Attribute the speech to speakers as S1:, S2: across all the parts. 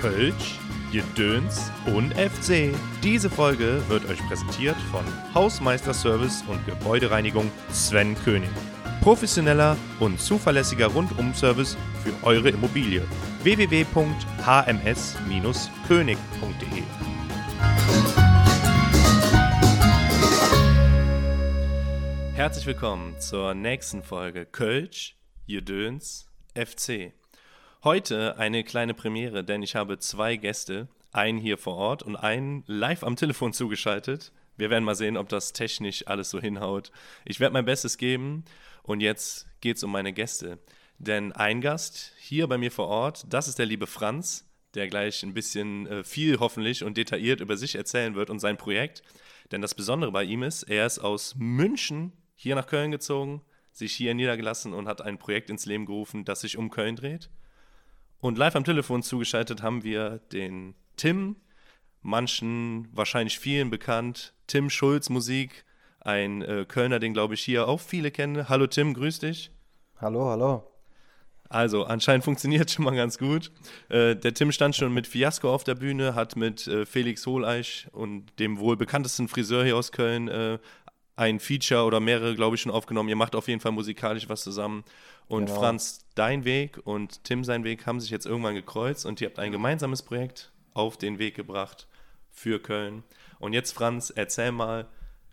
S1: Kölsch, Gedöns und FC. Diese Folge wird euch präsentiert von Hausmeisterservice und Gebäudereinigung Sven König. Professioneller und zuverlässiger Rundum-Service für eure Immobilie. www.hms-könig.de Herzlich willkommen zur nächsten Folge Kölsch, Jedöns, FC. Heute eine kleine Premiere, denn ich habe zwei Gäste, einen hier vor Ort und einen live am Telefon zugeschaltet. Wir werden mal sehen, ob das technisch alles so hinhaut. Ich werde mein Bestes geben und jetzt geht es um meine Gäste. Denn ein Gast hier bei mir vor Ort, das ist der liebe Franz, der gleich ein bisschen äh, viel hoffentlich und detailliert über sich erzählen wird und sein Projekt. Denn das Besondere bei ihm ist, er ist aus München hier nach Köln gezogen, sich hier niedergelassen und hat ein Projekt ins Leben gerufen, das sich um Köln dreht. Und live am Telefon zugeschaltet haben wir den Tim, manchen, wahrscheinlich vielen bekannt, Tim Schulz Musik, ein äh, Kölner, den glaube ich hier auch viele kennen. Hallo Tim, grüß dich.
S2: Hallo, hallo.
S1: Also, anscheinend funktioniert schon mal ganz gut. Äh, der Tim stand schon mit Fiasco auf der Bühne, hat mit äh, Felix Holeich und dem wohl bekanntesten Friseur hier aus Köln äh, ein Feature oder mehrere, glaube ich, schon aufgenommen. Ihr macht auf jeden Fall musikalisch was zusammen. Und genau. Franz, dein Weg und Tim sein Weg haben sich jetzt irgendwann gekreuzt und ihr habt ein gemeinsames Projekt auf den Weg gebracht für Köln. Und jetzt, Franz, erzähl mal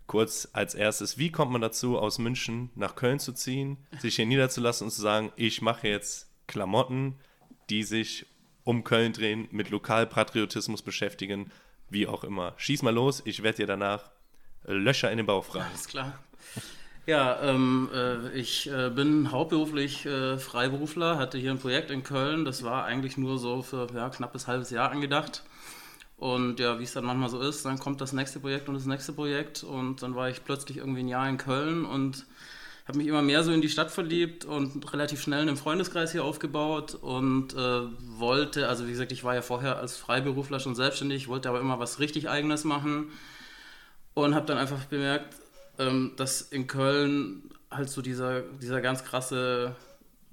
S1: kurz als erstes, wie kommt man dazu, aus München nach Köln zu ziehen, sich hier niederzulassen und zu sagen, ich mache jetzt Klamotten, die sich um Köln drehen, mit Lokalpatriotismus beschäftigen, wie auch immer. Schieß mal los, ich werde dir danach Löcher in den Bauch fragen.
S3: Alles klar. Ja, ähm, äh, ich äh, bin hauptberuflich äh, Freiberufler, hatte hier ein Projekt in Köln. Das war eigentlich nur so für ja, knappes halbes Jahr angedacht. Und ja, wie es dann manchmal so ist, dann kommt das nächste Projekt und das nächste Projekt. Und dann war ich plötzlich irgendwie ein Jahr in Köln und habe mich immer mehr so in die Stadt verliebt und relativ schnell einen Freundeskreis hier aufgebaut und äh, wollte, also wie gesagt, ich war ja vorher als Freiberufler schon selbstständig, wollte aber immer was richtig Eigenes machen und habe dann einfach bemerkt, ähm, dass in Köln halt so dieser, dieser ganz krasse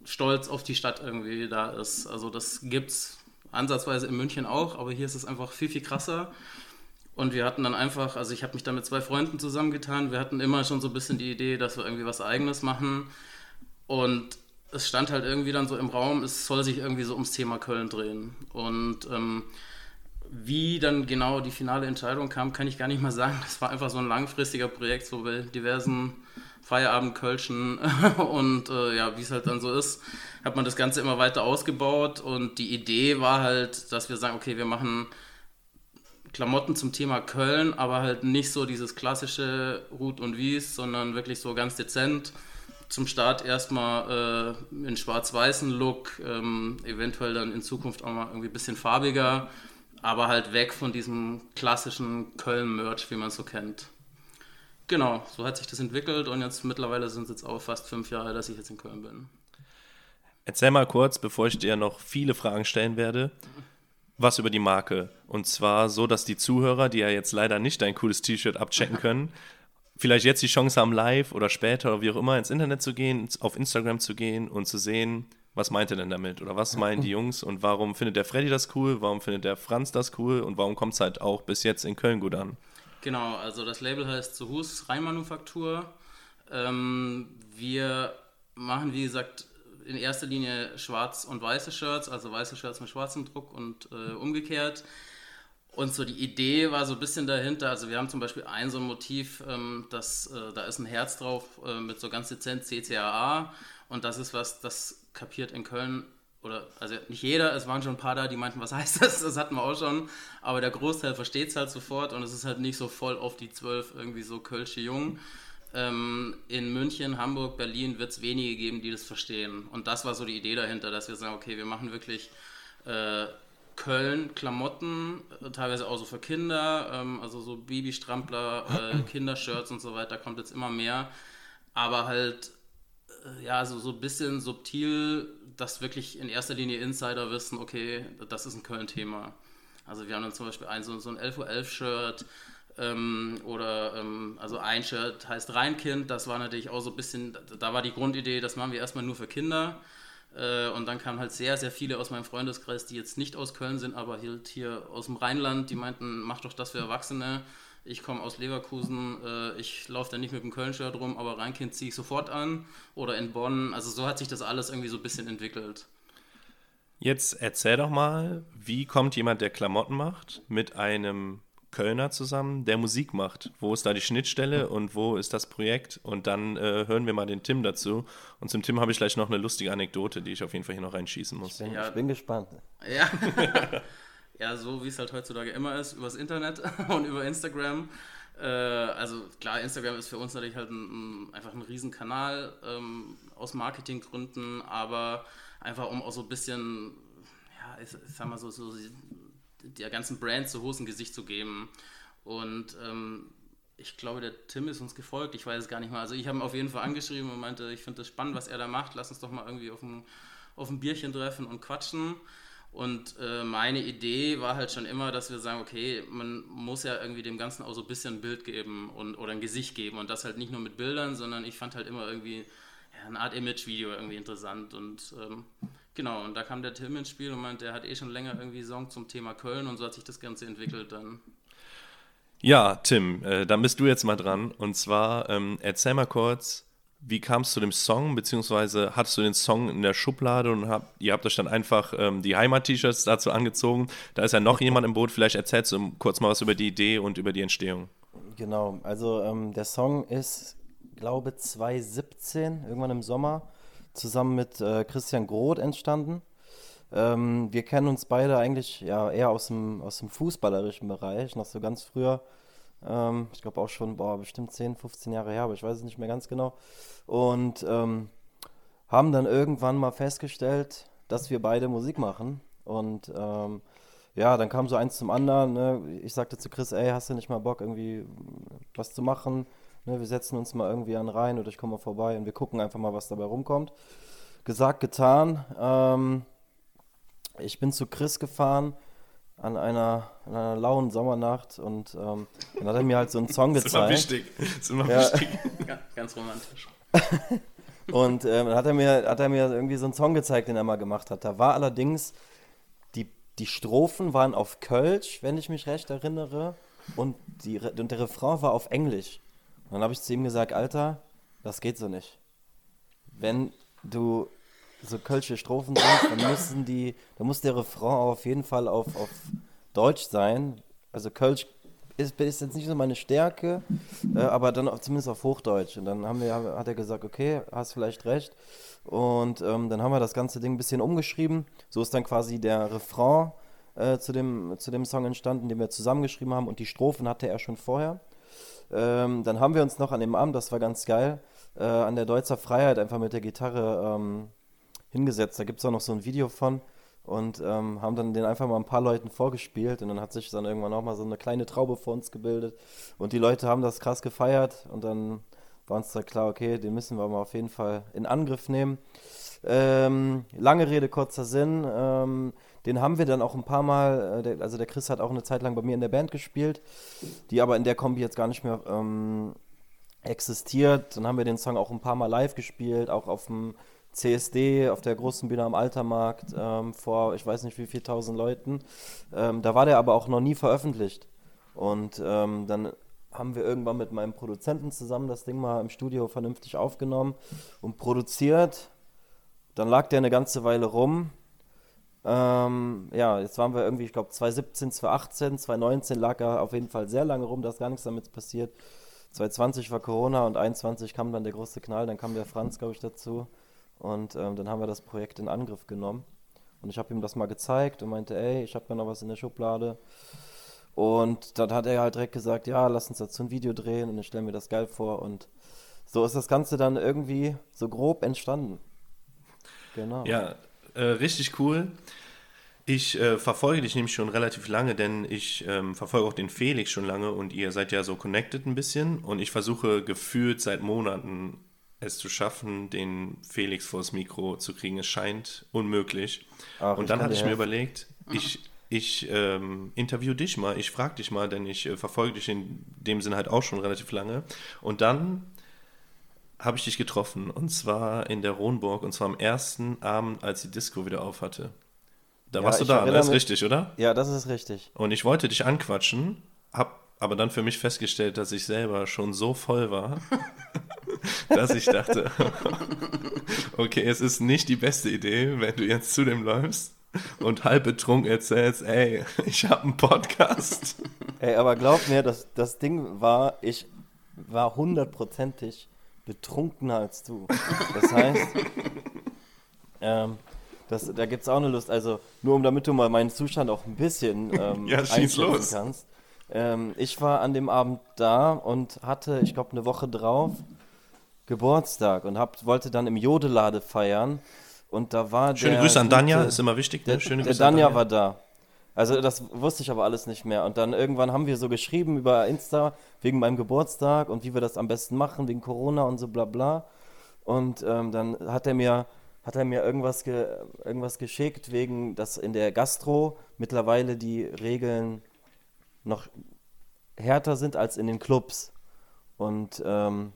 S3: Stolz auf die Stadt irgendwie da ist. Also das gibt es ansatzweise in München auch, aber hier ist es einfach viel, viel krasser. Und wir hatten dann einfach, also ich habe mich da mit zwei Freunden zusammengetan, wir hatten immer schon so ein bisschen die Idee, dass wir irgendwie was eigenes machen. Und es stand halt irgendwie dann so im Raum, es soll sich irgendwie so ums Thema Köln drehen. Und ähm, wie dann genau die finale Entscheidung kam, kann ich gar nicht mal sagen. Das war einfach so ein langfristiger Projekt, so bei diversen Feierabendkölschen und äh, ja, wie es halt dann so ist, hat man das Ganze immer weiter ausgebaut und die Idee war halt, dass wir sagen, okay, wir machen Klamotten zum Thema Köln, aber halt nicht so dieses klassische Rut und Wies, sondern wirklich so ganz dezent. Zum Start erstmal äh, in schwarz-weißen Look, ähm, eventuell dann in Zukunft auch mal irgendwie ein bisschen farbiger aber halt weg von diesem klassischen Köln-Merch, wie man es so kennt. Genau, so hat sich das entwickelt und jetzt mittlerweile sind es jetzt auch fast fünf Jahre, dass ich jetzt in Köln bin.
S1: Erzähl mal kurz, bevor ich dir noch viele Fragen stellen werde, was über die Marke. Und zwar so, dass die Zuhörer, die ja jetzt leider nicht dein cooles T-Shirt abchecken können, vielleicht jetzt die Chance haben, live oder später oder wie auch immer ins Internet zu gehen, auf Instagram zu gehen und zu sehen, was meint er denn damit? Oder was meinen die Jungs? Und warum findet der Freddy das cool? Warum findet der Franz das cool? Und warum kommt es halt auch bis jetzt in Köln gut an?
S3: Genau, also das Label heißt Zuhus Rheinmanufaktur. Ähm, wir machen, wie gesagt, in erster Linie schwarz und weiße Shirts, also weiße Shirts mit schwarzem Druck und äh, umgekehrt. Und so die Idee war so ein bisschen dahinter, also wir haben zum Beispiel ein so ein Motiv, ähm, das, äh, da ist ein Herz drauf äh, mit so ganz dezent CCAA und das ist was, das kapiert in Köln oder also nicht jeder, es waren schon ein paar da, die meinten, was heißt das? Das hatten wir auch schon, aber der Großteil versteht es halt sofort und es ist halt nicht so voll auf die zwölf irgendwie so Kölsche Jungen. Ähm, in München, Hamburg, Berlin wird es wenige geben, die das verstehen. Und das war so die Idee dahinter, dass wir sagen, okay, wir machen wirklich äh, Köln Klamotten, äh, teilweise auch so für Kinder, ähm, also so Babystrampler, äh, Kindershirts und so weiter, kommt jetzt immer mehr. Aber halt ja, so, so ein bisschen subtil, dass wirklich in erster Linie Insider wissen, okay, das ist ein Köln-Thema. Also wir haben dann zum Beispiel ein, so, so ein 11.11 Uhr Shirt ähm, oder ähm, also ein Shirt heißt Rheinkind, das war natürlich auch so ein bisschen, da war die Grundidee, das machen wir erstmal nur für Kinder. Äh, und dann kamen halt sehr, sehr viele aus meinem Freundeskreis, die jetzt nicht aus Köln sind, aber halt hier aus dem Rheinland, die meinten, mach doch das für Erwachsene. Ich komme aus Leverkusen, äh, ich laufe da nicht mit dem Köln-Shirt rum, aber Rheinkind ziehe ich sofort an. Oder in Bonn. Also so hat sich das alles irgendwie so ein bisschen entwickelt.
S1: Jetzt erzähl doch mal, wie kommt jemand, der Klamotten macht, mit einem Kölner zusammen, der Musik macht. Wo ist da die Schnittstelle und wo ist das Projekt? Und dann äh, hören wir mal den Tim dazu. Und zum Tim habe ich gleich noch eine lustige Anekdote, die ich auf jeden Fall hier noch reinschießen muss.
S2: Ich bin,
S3: Ja.
S2: ich bin gespannt.
S3: Ja. ja, so wie es halt heutzutage immer ist, übers Internet und über Instagram. Äh, also klar, Instagram ist für uns natürlich halt ein, ein, einfach ein Riesenkanal ähm, aus Marketinggründen, aber einfach um auch so ein bisschen, ja, ich, ich sag mal so, so der ganzen Brand so ein Gesicht zu geben. Und ähm, ich glaube, der Tim ist uns gefolgt, ich weiß es gar nicht mal. Also ich habe ihn auf jeden Fall angeschrieben und meinte, ich finde das spannend, was er da macht, lass uns doch mal irgendwie auf ein, auf ein Bierchen treffen und quatschen. Und äh, meine Idee war halt schon immer, dass wir sagen, okay, man muss ja irgendwie dem Ganzen auch so ein bisschen ein Bild geben und, oder ein Gesicht geben. Und das halt nicht nur mit Bildern, sondern ich fand halt immer irgendwie ja, eine Art Image-Video irgendwie interessant. Und ähm, genau, und da kam der Tim ins Spiel und meinte, er hat eh schon länger irgendwie Song zum Thema Köln und so hat sich das Ganze entwickelt dann.
S1: Ja, Tim, äh, dann bist du jetzt mal dran. Und zwar, ähm, erzähl mal kurz, wie kam es zu dem Song, beziehungsweise hattest du den Song in der Schublade und habt, ihr habt euch dann einfach ähm, die Heimat-T-Shirts dazu angezogen. Da ist ja noch jemand im Boot, vielleicht erzählst du kurz mal was über die Idee und über die Entstehung.
S2: Genau, also ähm, der Song ist, glaube 2017, irgendwann im Sommer, zusammen mit äh, Christian Groth entstanden. Ähm, wir kennen uns beide eigentlich ja eher aus dem, aus dem fußballerischen Bereich, noch so ganz früher. Ähm, ich glaube auch schon, boah, bestimmt 10, 15 Jahre her, aber ich weiß es nicht mehr ganz genau. Und ähm, haben dann irgendwann mal festgestellt, dass wir beide Musik machen. Und ähm, ja, dann kam so eins zum anderen. Ne? Ich sagte zu Chris, ey, hast du nicht mal Bock, irgendwie was zu machen? Ne? Wir setzen uns mal irgendwie an rein oder ich komme mal vorbei und wir gucken einfach mal, was dabei rumkommt. Gesagt, getan. Ähm, ich bin zu Chris gefahren an einer, an einer lauen Sommernacht und ähm, dann hat er mir halt so einen Song
S1: Das ist immer
S2: gezeigt.
S1: wichtig. Das ist immer
S2: Ja.
S1: wichtig.
S3: Ga- Ganz romantisch.
S2: Und ähm, dann hat er, mir, hat er mir irgendwie so einen Song gezeigt, den er mal gemacht hat. Da war allerdings, die, die Strophen waren auf Kölsch, wenn ich mich recht erinnere, und, die, und der Refrain war auf Englisch. Und dann habe ich zu ihm gesagt, Alter, das geht so nicht. Wenn du so kölsche Strophen singst, dann müssen die, dann muss der Refrain auf jeden Fall auf, auf Deutsch sein. Also Kölsch ist, ist jetzt nicht so meine Stärke, äh, aber dann auch zumindest auf Hochdeutsch. Und dann haben wir, hat er gesagt, okay, hast vielleicht recht. Und ähm, dann haben wir das ganze Ding ein bisschen umgeschrieben. So ist dann quasi der Refrain äh, zu, dem, zu dem Song entstanden, den wir zusammengeschrieben haben. Und die Strophen hatte er schon vorher. Ähm, dann haben wir uns noch an dem Abend, das war ganz geil, äh, an der Deutzer Freiheit einfach mit der Gitarre ähm, hingesetzt. Da gibt es auch noch so ein Video von und ähm, haben dann den einfach mal ein paar Leuten vorgespielt und dann hat sich dann irgendwann auch mal so eine kleine Traube vor uns gebildet und die Leute haben das krass gefeiert und dann war uns da klar, okay, den müssen wir mal auf jeden Fall in Angriff nehmen. Ähm, lange Rede, kurzer Sinn. Ähm, den haben wir dann auch ein paar Mal, äh, der, also der Chris hat auch eine Zeit lang bei mir in der Band gespielt, die aber in der Kombi jetzt gar nicht mehr ähm, existiert. Dann haben wir den Song auch ein paar Mal live gespielt, auch auf dem CSD, auf der großen Bühne am Altermarkt, ähm, vor ich weiß nicht wie viel tausend Leuten. Ähm, da war der aber auch noch nie veröffentlicht. Und ähm, dann haben wir irgendwann mit meinem Produzenten zusammen das Ding mal im Studio vernünftig aufgenommen und produziert. Dann lag der eine ganze Weile rum. Ähm, ja, jetzt waren wir irgendwie, ich glaube 2017, 2018, 2019 lag er auf jeden Fall sehr lange rum, da ist gar nichts damit passiert. 2020 war Corona und 2021 kam dann der große Knall, dann kam der Franz, glaube ich, dazu. Und ähm, dann haben wir das Projekt in Angriff genommen. Und ich habe ihm das mal gezeigt und meinte, ey, ich habe da noch was in der Schublade. Und dann hat er halt direkt gesagt, ja, lass uns dazu ein Video drehen und ich stelle mir das geil vor. Und so ist das Ganze dann irgendwie so grob entstanden. Genau.
S1: Ja, äh, richtig cool. Ich äh, verfolge dich nämlich schon relativ lange, denn ich ähm, verfolge auch den Felix schon lange und ihr seid ja so connected ein bisschen und ich versuche gefühlt seit Monaten es zu schaffen, den Felix vors Mikro zu kriegen. Es scheint unmöglich.
S2: Ach,
S1: und dann hatte ich mir überlegt, ich, ich ähm, interview dich mal, ich frage dich mal, denn ich äh, verfolge dich in dem Sinne halt auch schon relativ lange. Und dann habe ich dich getroffen und zwar in der Ronburg und zwar am ersten Abend, als die Disco wieder auf hatte. Da
S2: Ja,
S1: warst du da, das ist
S2: mich-
S1: richtig, oder?
S2: Ja, das ist richtig.
S1: Und ich wollte dich anquatschen, hab aber dann für mich festgestellt, dass ich selber schon so voll war, dass ich dachte, okay, es ist nicht die beste Idee, wenn du jetzt zu dem läufst und halb betrunken erzählst, ey, ich habe einen Podcast.
S2: Ey, aber glaub mir, das, das Ding war, ich war hundertprozentig betrunkener als du. Das heißt, ähm, das, da gibt es auch eine Lust, also nur um damit du mal meinen Zustand auch ein bisschen ähm,
S1: Ja,
S2: einschätzen
S1: los.
S2: kannst. Ähm, ich war an dem Abend da und hatte, ich glaube, eine Woche drauf Geburtstag und hab, wollte dann im Jodelade feiern. Und da war
S1: Schöne
S2: der
S1: Grüße an Danja,
S2: gute-
S1: ist immer wichtig. Ne?
S2: der,
S1: Schöne
S2: der
S1: Grüße an
S2: Danja war da. Also das wusste ich aber alles nicht mehr. Und dann irgendwann haben wir so geschrieben über Insta wegen meinem Geburtstag und wie wir das am besten machen, wegen Corona und so bla bla. Und ähm, dann hat er mir, hat er mir irgendwas, ge, irgendwas geschickt, wegen, dass in der Gastro mittlerweile die Regeln noch härter sind als in den Clubs. Und ähm,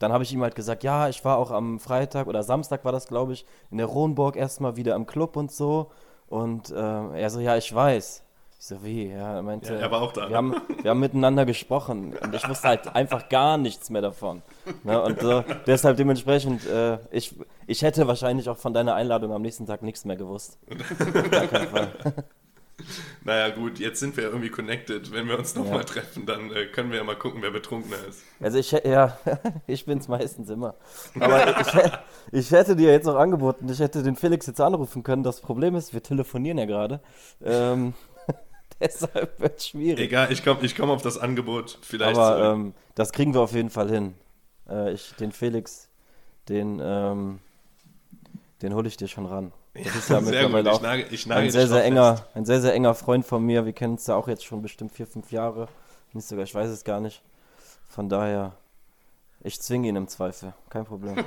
S2: dann habe ich ihm halt gesagt, ja, ich war auch am Freitag oder Samstag war das, glaube ich, in der Ronburg erstmal wieder im Club und so. Und ähm, er so, ja, ich weiß. Ich so, wie? Ja, er meinte,
S1: Ja, er war auch da,
S2: Wir haben, wir haben miteinander gesprochen und ich wusste halt einfach gar nichts mehr davon. Ne? Und so, deshalb dementsprechend, äh, ich, ich hätte wahrscheinlich auch von deiner Einladung am nächsten Tag nichts mehr gewusst. Gar keinen Fall.
S1: Naja, gut, jetzt sind wir irgendwie connected. Wenn wir uns nochmal
S2: Ja.
S1: treffen, dann äh, können wir ja mal gucken, wer betrunkener ist.
S2: Also ich ja, ich bin's meistens immer. Aber ich, ich hätte dir jetzt auch angeboten, ich hätte den Felix jetzt anrufen können. Das Problem ist, wir telefonieren ja gerade. Ähm, deshalb wird schwierig.
S1: Egal, ich komme ich komm auf das Angebot vielleicht
S2: Aber ähm, das kriegen wir auf jeden Fall hin. Äh, ich, den Felix, den, ähm, den hole ich dir schon ran. Das ist ja
S1: Sehr gut,
S2: mittlerweile
S1: ich
S2: auch
S1: nagel, ich nagel
S2: ein sehr, sehr enger,
S1: fest.
S2: ein sehr, sehr enger Freund von mir. Wir kennen uns ja auch jetzt schon bestimmt vier, fünf Jahre. Nicht sogar, ich weiß es gar nicht. Von daher, ich zwinge ihn im Zweifel. Kein Problem.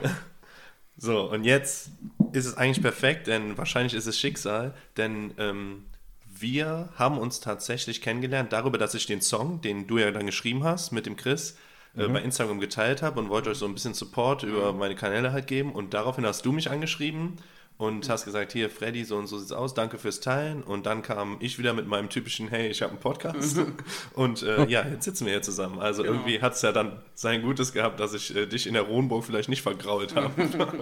S1: So, und jetzt ist es eigentlich perfekt, denn wahrscheinlich ist es Schicksal, denn ähm, wir haben uns tatsächlich kennengelernt darüber, dass ich den Song, den du ja dann geschrieben hast mit dem Chris, äh,
S2: Mhm.
S1: bei Instagram geteilt habe und wollte euch so ein bisschen Support über meine Kanäle halt geben und daraufhin hast du mich angeschrieben und hast gesagt, hier Freddy, so und so sieht's aus, danke fürs Teilen und dann kam ich wieder mit meinem typischen, hey, ich habe einen Podcast und äh, ja, jetzt sitzen wir hier zusammen. Also
S3: Genau.
S1: irgendwie hat es ja dann sein Gutes gehabt, dass ich äh, dich in der Ronburg vielleicht nicht vergrault habe.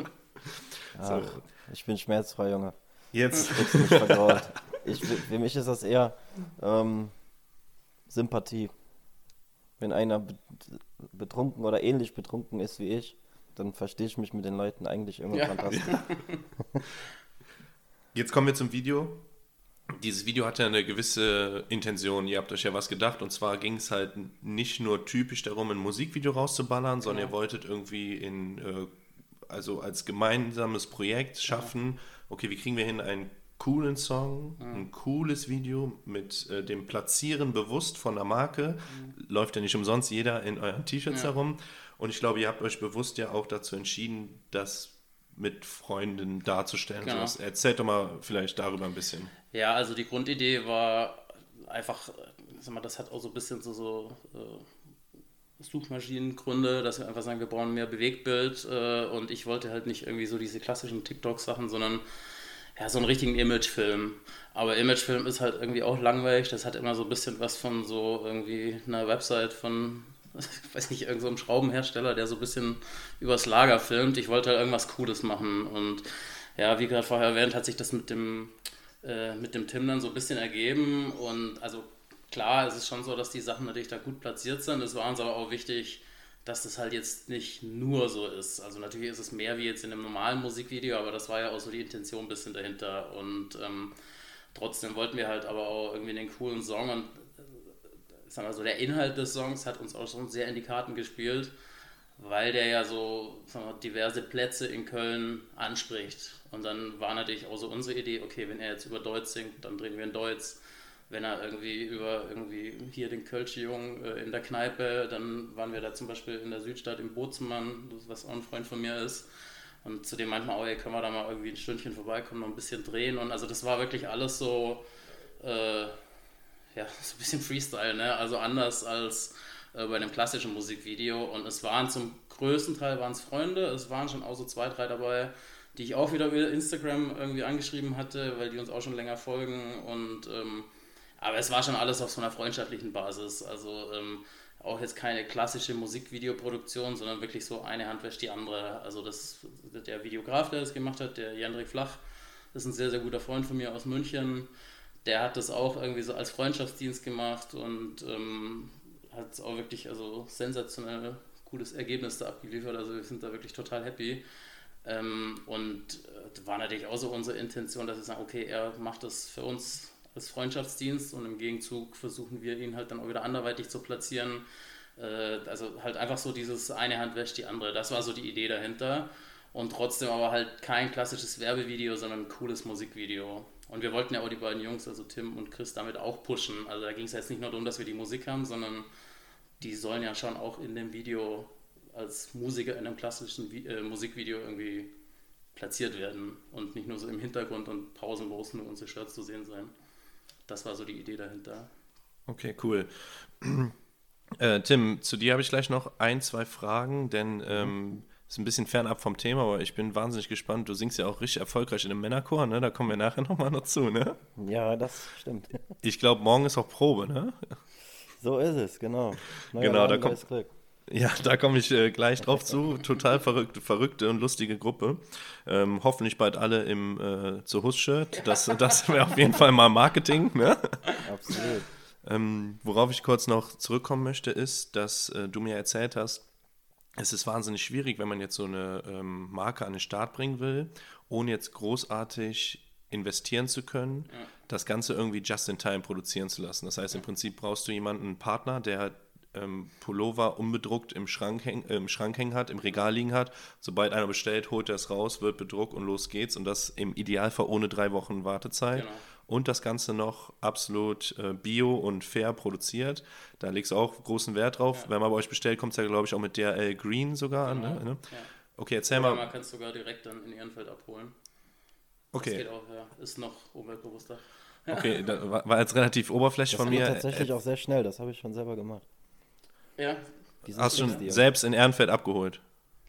S2: Ach, ich bin schmerzfrei, Junge.
S1: Jetzt,
S2: Ich bin nicht vergrault. Ich, für mich ist das eher ähm, Sympathie. Wenn einer be- betrunken oder ähnlich betrunken ist wie ich, dann verstehe ich mich mit den Leuten eigentlich immer
S3: Ja.
S2: fantastisch.
S1: jetzt kommen wir zum Video. Dieses Video hatte eine gewisse Intention. Ihr habt euch ja was gedacht. Und zwar ging es halt nicht nur typisch darum, ein Musikvideo rauszuballern, sondern ihr wolltet irgendwie in, äh, also als gemeinsames Projekt schaffen, okay, wie kriegen wir hin einen coolen Song, ein cooles Video mit äh, dem Platzieren bewusst von der Marke. Läuft ja nicht umsonst jeder in euren T-Shirts
S3: Ja.
S1: herum. Und ich glaube, ihr habt euch bewusst ja auch dazu entschieden, das mit Freunden darzustellen.
S3: Genau.
S1: Sowas. Erzählt doch mal vielleicht darüber ein bisschen.
S3: Ja, also die Grundidee war einfach, sag mal, das hat auch so ein bisschen so, so äh, Suchmaschinengründe, dass wir einfach sagen, wir brauchen mehr Bewegtbild äh, und ich wollte halt nicht irgendwie so diese klassischen TikTok-Sachen, sondern ja, so einen richtigen Imagefilm. Aber Imagefilm ist halt irgendwie auch langweilig, das hat immer so ein bisschen was von so irgendwie einer Website von, ich weiß nicht, irgendeinem so Schraubenhersteller, der so ein bisschen übers Lager filmt. Ich wollte halt irgendwas Cooles machen und ja, wie gerade vorher erwähnt, hat sich das mit dem äh, mit dem Tim dann so ein bisschen ergeben. Und also klar, es ist schon so, dass die Sachen natürlich da gut platziert sind. Es war uns aber auch wichtig, dass das halt jetzt nicht nur so ist. Also natürlich ist es mehr wie jetzt in einem normalen Musikvideo, aber das war ja auch so die Intention ein bisschen dahinter. Und ähm, trotzdem wollten wir halt aber auch irgendwie einen coolen Song und sagen wir so, der Inhalt des Songs hat uns auch schon sehr in die Karten gespielt, weil der ja so wir, diverse Plätze in Köln anspricht. Und dann war natürlich auch so unsere Idee, okay, wenn er jetzt über Deutsch singt, dann drehen wir in Deutsch. Wenn er irgendwie über irgendwie hier den Kölsch-Jungen äh, in der Kneipe, dann waren wir da zum Beispiel in der Südstadt im Bootsmann, das- was auch ein Freund von mir ist. Und zu dem wir auch, ey, können wir da mal irgendwie ein Stündchen vorbeikommen, noch ein bisschen drehen. Und also das war wirklich alles so, äh, ja, so ein bisschen Freestyle, ne? Also anders als, äh, bei einem klassischen Musikvideo. Und es waren zum größten Teil waren es Freunde, es waren schon auch so zwei, drei dabei, die ich auch wieder über Instagram irgendwie angeschrieben hatte, weil die uns auch schon länger folgen. Und ähm, aber es war schon alles auf so einer freundschaftlichen Basis. Also ähm, auch jetzt keine klassische Musikvideoproduktion, sondern wirklich so eine Hand wäscht die andere. Also das, der Videograf, der das gemacht hat, der Jendrik Flach, ist ein sehr, sehr guter Freund von mir aus München. Der hat das auch irgendwie so als Freundschaftsdienst gemacht und ähm, hat auch wirklich also sensationell gutes Ergebnis da abgeliefert. Also wir sind da wirklich total happy. Ähm, und äh, war natürlich auch so unsere Intention, dass wir sagen, okay, er macht das für uns als Freundschaftsdienst und im Gegenzug versuchen wir ihn halt dann auch wieder anderweitig zu platzieren. Äh, also halt einfach so dieses eine Hand wäscht die andere. Das war so die Idee dahinter. Und trotzdem aber halt kein klassisches Werbevideo, sondern ein cooles Musikvideo. Und wir wollten ja auch die beiden Jungs, also Tim und Chris, damit auch pushen. Also da ging es jetzt nicht nur darum, dass wir die Musik haben, sondern die sollen ja schon auch in dem Video als Musiker in einem klassischen äh, Musikvideo irgendwie platziert werden und nicht nur so im Hintergrund und pausenlos nur unsere Shirts zu sehen sein. Das war so die Idee dahinter.
S1: Okay, cool. Äh, Tim, zu dir habe ich gleich noch ein, zwei Fragen, denn ähm, ist ein bisschen fernab vom Thema, aber ich bin wahnsinnig gespannt. Du singst ja auch richtig erfolgreich in einem Männerchor, ne? Da kommen wir nachher nochmal noch zu, ne?
S2: Ja, das stimmt.
S1: Ich glaube, morgen ist auch Probe, ne?
S2: So ist es, genau.
S1: Neuer genau, da kommt. Glück. Ja, da komme ich äh, gleich drauf zu. Total verrückte, verrückte und lustige Gruppe. Ähm, hoffentlich bald alle im äh, Zuhus-Shirt. Das, das wäre auf jeden Fall mal Marketing. Ne? Absolut. Ähm, worauf ich kurz noch zurückkommen möchte, ist, dass äh, du mir erzählt hast, es ist wahnsinnig schwierig, wenn man jetzt so eine ähm, Marke an den Start bringen will, ohne jetzt großartig investieren zu können, ja. das Ganze irgendwie just in time produzieren zu lassen. Das heißt, im Prinzip brauchst du jemanden, einen Partner, der ähm, Pullover unbedruckt im Schrank, häng, äh, im Schrank hängen hat, im Regal liegen hat. Sobald einer bestellt, holt er es raus, wird bedruckt und los geht's. Und das im Idealfall ohne drei Wochen Wartezeit. Genau. Und das Ganze noch absolut äh, bio und fair produziert. Da legst du auch großen Wert drauf. Ja. Wenn man bei euch bestellt, kommt es ja, glaube ich, auch mit DRL Green sogar genau. an. Ne? Ja. Okay, erzähl Oder mal.
S3: Man kann es sogar direkt dann in Ehrenfeld abholen. Okay. Das geht auch, ja. Ist noch umweltbewusster.
S1: Okay, das war jetzt relativ oberflächlich
S2: das
S1: von mir.
S2: tatsächlich auch sehr schnell, das habe ich schon selber gemacht.
S1: Ja. Hast du schon selbst in Ehrenfeld abgeholt?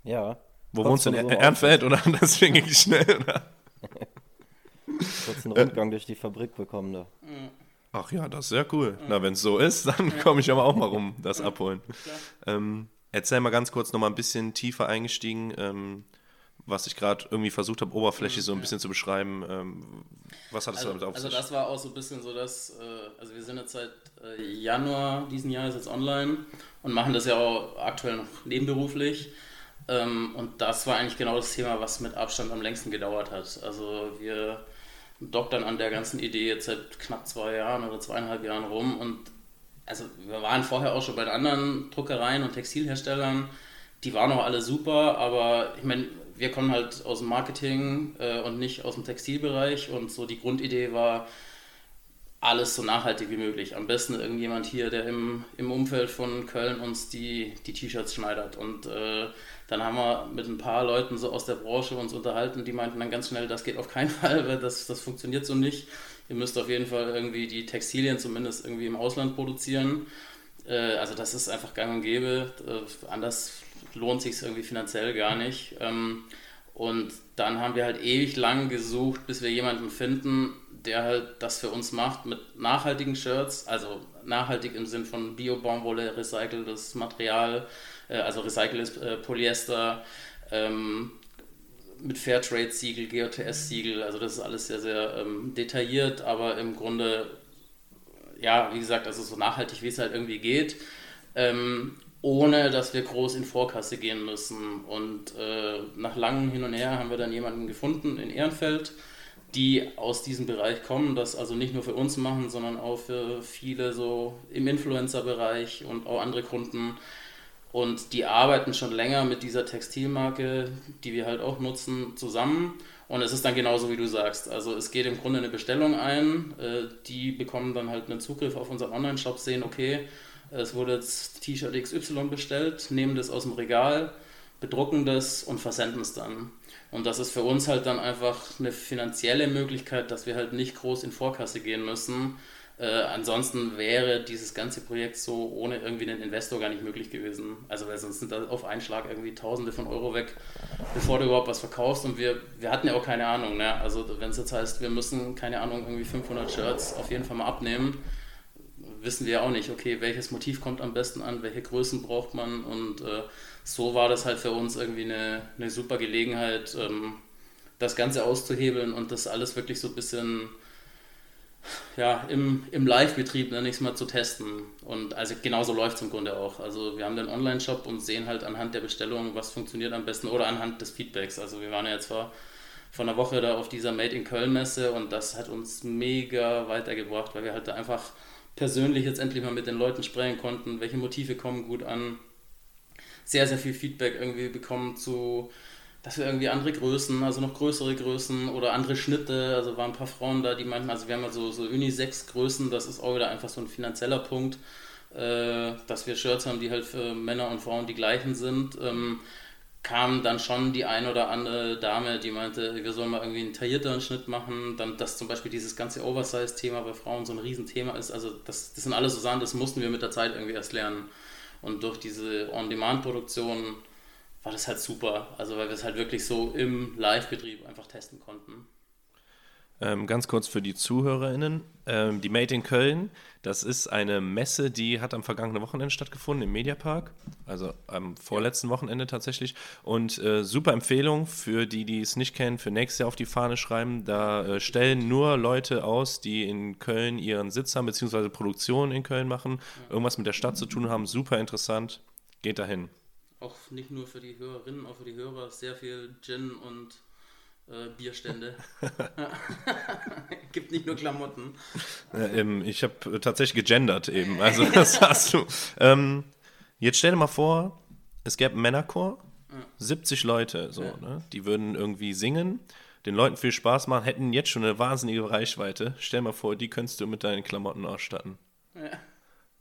S2: Ja.
S1: Wo wohnst du in so Ehrenfeld oder deswegen ging ich schnell, oder?
S2: Kurz einen Rundgang durch die Fabrik bekommen da.
S1: Ach ja, das ist sehr cool. Na, wenn es so ist, dann komme ich aber auch mal rum, das abholen. Ähm, erzähl mal ganz kurz nochmal ein bisschen tiefer eingestiegen. Ähm, was ich gerade irgendwie versucht habe, oberflächlich so ein bisschen zu beschreiben. Ähm, was hat es
S3: also,
S1: damit auf
S3: also sich? Also das war auch so ein bisschen so, dass, äh, also wir sind jetzt seit äh, Januar diesen Jahres jetzt online und machen das ja auch aktuell noch nebenberuflich. Ähm, und das war eigentlich genau das Thema, was mit Abstand am längsten gedauert hat. Also wir doktern an der ganzen Idee jetzt seit knapp zwei Jahren oder zweieinhalb Jahren rum. Und also wir waren vorher auch schon bei den anderen Druckereien und Textilherstellern, die waren auch alle super, aber ich meine, wir kommen halt aus dem Marketing äh, und nicht aus dem Textilbereich. Und so die Grundidee war, alles so nachhaltig wie möglich. Am besten irgendjemand hier, der im, im Umfeld von Köln uns die, die T-Shirts schneidert. Und äh, dann haben wir mit ein paar Leuten so aus der Branche uns unterhalten, die meinten dann ganz schnell, das geht auf keinen Fall, weil das, das funktioniert so nicht. Ihr müsst auf jeden Fall irgendwie die Textilien zumindest irgendwie im Ausland produzieren. Äh, also das ist einfach gang und gäbe. Äh, anders lohnt sich irgendwie finanziell gar nicht. Ähm, und dann haben wir halt ewig lang gesucht, bis wir jemanden finden, der halt das für uns macht mit nachhaltigen Shirts, also nachhaltig im Sinn von Bio-Baumwolle, recyceltes Material, äh, also recyceltes äh, Polyester, ähm, mit Fairtrade-Siegel, GOTS-Siegel, also das ist alles sehr, sehr ähm, detailliert, aber im Grunde, ja, wie gesagt, also so nachhaltig, wie es halt irgendwie geht. Ähm, ohne dass wir groß in Vorkasse gehen müssen. Und äh, nach langem Hin und Her haben wir dann jemanden gefunden in Ehrenfeld, die aus diesem Bereich kommen, das also nicht nur für uns machen, sondern auch für viele so im Influencer-Bereich und auch andere Kunden. Und die arbeiten schon länger mit dieser Textilmarke, die wir halt auch nutzen, zusammen. Und es ist dann genauso, wie du sagst. Also es geht im Grunde eine Bestellung ein. Äh, die bekommen dann halt einen Zugriff auf unseren Online-Shop, sehen, okay, es wurde jetzt T-Shirt XY bestellt, nehmen das aus dem Regal, bedrucken das und versenden es dann. Und das ist für uns halt dann einfach eine finanzielle Möglichkeit, dass wir halt nicht groß in Vorkasse gehen müssen, Äh, ansonsten wäre dieses ganze Projekt so ohne irgendwie einen Investor gar nicht möglich gewesen. Also weil sonst sind da auf einen Schlag irgendwie Tausende von Euro weg, bevor du überhaupt was verkaufst. Und wir, wir hatten ja auch keine Ahnung. Ne? Also wenn es jetzt heißt, wir müssen, keine Ahnung, irgendwie 500 Shirts auf jeden Fall mal abnehmen, wissen wir auch nicht, okay, welches Motiv kommt am besten an, welche Größen braucht man. Und äh, so war das halt für uns irgendwie eine, eine super Gelegenheit, ähm, das Ganze auszuhebeln und das alles wirklich so ein bisschen ja, im, im Live-Betrieb, nenne ich es mal, zu testen. Und also genauso läuft es im Grunde auch. Also wir haben den Online-Shop und sehen halt anhand der Bestellung, was funktioniert am besten oder anhand des Feedbacks. Also wir waren ja jetzt vor, vor einer Woche da auf dieser Made in Köln-Messe und das hat uns mega weitergebracht, weil wir halt da einfach persönlich jetzt endlich mal mit den Leuten sprechen konnten, welche Motive kommen gut an. Sehr, sehr viel Feedback irgendwie bekommen zu dass wir irgendwie andere Größen, also noch größere Größen oder andere Schnitte, also waren ein paar Frauen da, die meinten, also wir haben ja so, so Unisex-Größen, das ist auch wieder einfach so ein finanzieller Punkt, äh, dass wir Shirts haben, die halt für Männer und Frauen die gleichen sind. Ähm, kam dann schon die ein oder andere Dame, die meinte, wir sollen mal irgendwie einen taillierteren Schnitt machen, dann dass zum Beispiel dieses ganze Oversize-Thema bei Frauen so ein Riesenthema ist, also das, das sind alles so Sachen, das mussten wir mit der Zeit irgendwie erst lernen. Und durch diese On-Demand-Produktion war das halt super. Also weil wir es halt wirklich so im Live-Betrieb einfach testen konnten.
S1: Ähm, ganz kurz für die ZuhörerInnen. Ähm, die Made in Köln, das ist eine Messe, die hat am vergangenen Wochenende stattgefunden im Mediapark. Also am vorletzten Wochenende tatsächlich. Und äh, super Empfehlung für die, die es nicht kennen, für nächstes Jahr auf die Fahne schreiben. Da äh, stellen nur Leute aus, die in Köln ihren Sitz haben, beziehungsweise Produktionen in Köln machen, irgendwas mit der Stadt zu tun haben. Super interessant. Geht dahin
S3: auch nicht nur für die Hörerinnen, auch für die Hörer sehr viel Gin und äh, Bierstände. Gibt nicht nur Klamotten.
S1: Äh, ähm, ich habe tatsächlich gegendert eben. Also das hast du. Ähm, jetzt stell dir mal vor, es gäbe einen Männerchor, ja. 70 Leute, so, ja. ne? die würden irgendwie singen, den Leuten viel Spaß machen, hätten jetzt schon eine wahnsinnige Reichweite. Stell dir mal vor, die könntest du mit deinen Klamotten ausstatten. Ja.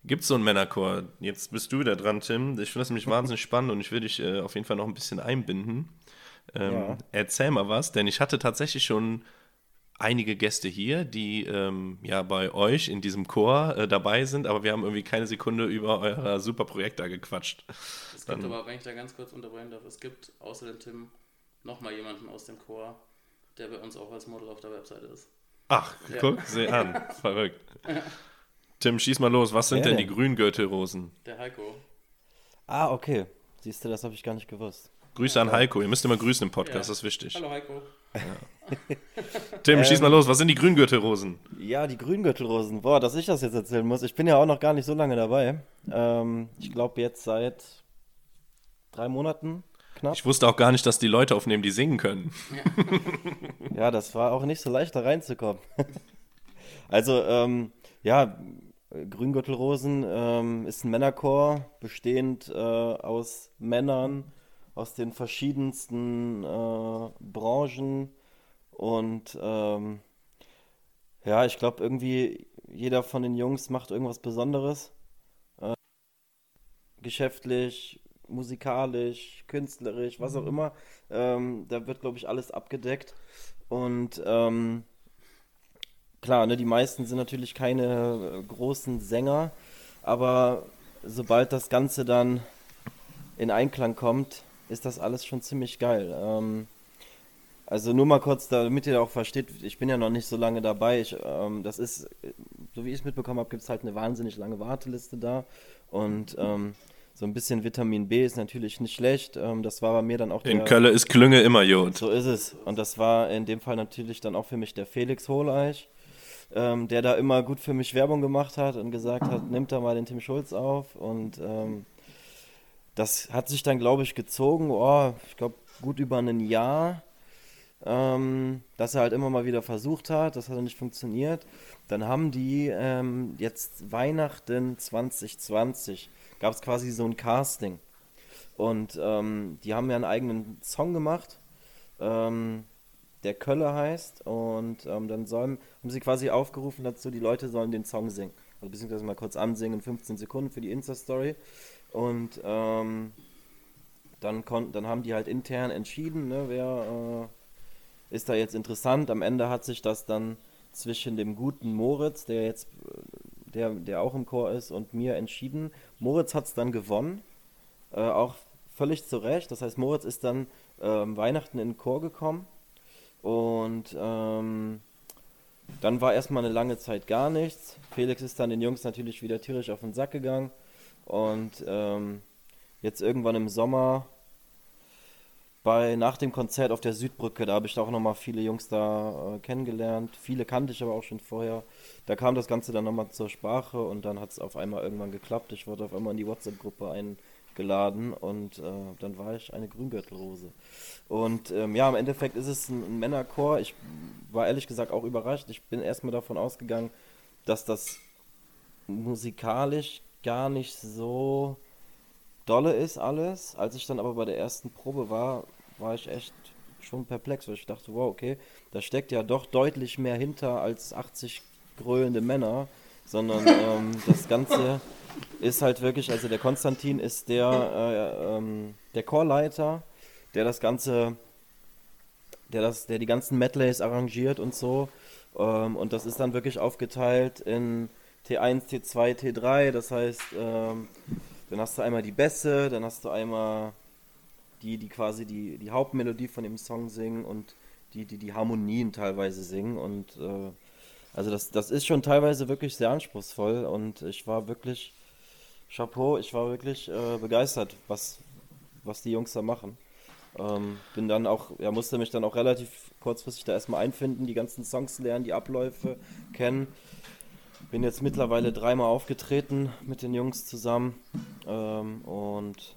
S1: Gibt es so einen Männerchor? Jetzt bist du wieder dran, Tim. Ich finde das nämlich wahnsinnig spannend und ich will dich äh, auf jeden Fall noch ein bisschen einbinden. Ähm, ja. Erzähl mal was, denn ich hatte tatsächlich schon einige Gäste hier, die ähm, ja bei euch in diesem Chor äh, dabei sind, aber wir haben irgendwie keine Sekunde über euer super Projekt da gequatscht.
S3: Es gibt Dann, aber, wenn ich da ganz kurz unterbrechen darf, es gibt außer dem Tim nochmal jemanden aus dem Chor, der bei uns auch als Model auf der Webseite ist.
S1: Ach, ja. guck, seh an. Verrückt. Tim, schieß mal los. Was sind denn, denn die Grüngürtelrosen?
S3: Der Heiko.
S2: Ah, okay. Siehst du, das habe ich gar nicht gewusst.
S1: Grüße an Heiko. Ihr müsst immer grüßen im Podcast, ja. das ist wichtig.
S3: Hallo Heiko. Ja.
S1: Tim, ähm, schieß mal los. Was sind die Grüngürtelrosen?
S2: Ja, die Grüngürtelrosen. Boah, dass ich das jetzt erzählen muss. Ich bin ja auch noch gar nicht so lange dabei. Ähm, ich glaube jetzt seit drei Monaten knapp.
S1: Ich wusste auch gar nicht, dass die Leute aufnehmen, die singen können.
S2: Ja, ja das war auch nicht so leicht, da reinzukommen. also, ähm, ja, Grüngürtelrosen ähm, ist ein Männerchor, bestehend äh, aus Männern aus den verschiedensten äh, Branchen. Und ähm, ja, ich glaube, irgendwie jeder von den Jungs macht irgendwas Besonderes. Äh, geschäftlich, musikalisch, künstlerisch, was auch mhm. immer. Ähm, da wird, glaube ich, alles abgedeckt. Und ähm, klar, ne, die meisten sind natürlich keine äh, großen Sänger, aber sobald das Ganze dann in Einklang kommt, ist das alles schon ziemlich geil. Ähm, also nur mal kurz, damit ihr auch versteht, ich bin ja noch nicht so lange dabei. Ich, ähm, das ist, so wie ich es mitbekommen habe, gibt es halt eine wahnsinnig lange Warteliste da. Und ähm, so ein bisschen Vitamin B ist natürlich nicht schlecht. Ähm, das war bei mir dann auch
S1: In der, Kölle ist Klünge immer Jod.
S2: So ist es. Und das war in dem Fall natürlich dann auch für mich der Felix Hohleich ähm, der da immer gut für mich Werbung gemacht hat und gesagt hat, nimmt da mal den Tim Schulz auf. Und ähm, das hat sich dann, glaube ich, gezogen, oh, ich glaube, gut über ein Jahr, ähm, dass er halt immer mal wieder versucht hat, das hat nicht funktioniert. Dann haben die ähm, jetzt Weihnachten 2020, gab es quasi so ein Casting. Und ähm, die haben ja einen eigenen Song gemacht. Ähm, der Kölle heißt. Und ähm, dann sollen, haben sie quasi aufgerufen dazu, die Leute sollen den Song singen. Also beziehungsweise mal kurz ansingen, 15 Sekunden für die Insta-Story. Und ähm, dann, kon dann haben die halt intern entschieden, ne, wer äh, ist da jetzt interessant. Am Ende hat sich das dann zwischen dem guten Moritz, der jetzt der, der auch im Chor ist, und mir entschieden. Moritz hat es dann gewonnen, äh, auch völlig zu Recht. Das heißt, Moritz ist dann ähm, Weihnachten in den Chor gekommen und ähm, dann war erstmal eine lange Zeit gar nichts. Felix ist dann den Jungs natürlich wieder tierisch auf den Sack gegangen und ähm, jetzt irgendwann im Sommer bei nach dem Konzert auf der Südbrücke, da habe ich auch nochmal viele Jungs da äh, kennengelernt. Viele kannte ich aber auch schon vorher. Da kam das Ganze dann nochmal zur Sprache und dann hat es auf einmal irgendwann geklappt. Ich wurde auf einmal in die WhatsApp-Gruppe eingeladen und äh, dann war ich eine Grüngürtelrose. Und ähm, ja, im Endeffekt ist es ein, ein Männerchor. Ich war ehrlich gesagt auch überrascht. Ich bin erstmal davon ausgegangen, dass das musikalisch gar nicht so dolle ist alles. Als ich dann aber bei der ersten Probe war, war ich echt schon perplex, weil ich dachte, wow, okay, da steckt ja doch deutlich mehr hinter als 80 grölende Männer, sondern ähm, das Ganze ist halt wirklich, also der Konstantin ist der, äh, ähm, der Chorleiter, der das Ganze, der das, der die ganzen Medleys arrangiert und so. Ähm, und das ist dann wirklich aufgeteilt in T1, T2, T3. Das heißt, ähm, dann hast du einmal die Bässe, dann hast du einmal die, die quasi die, die Hauptmelodie von dem Song singen und die, die die Harmonien teilweise singen. Und äh, also das, das ist schon teilweise wirklich sehr anspruchsvoll und ich war wirklich, Chapeau, ich war wirklich äh, begeistert, was, was die Jungs da machen. Ähm, bin dann auch, ja, musste mich dann auch relativ kurzfristig da erstmal einfinden, die ganzen Songs lernen, die Abläufe kennen. Bin jetzt mittlerweile dreimal aufgetreten mit den Jungs zusammen ähm, und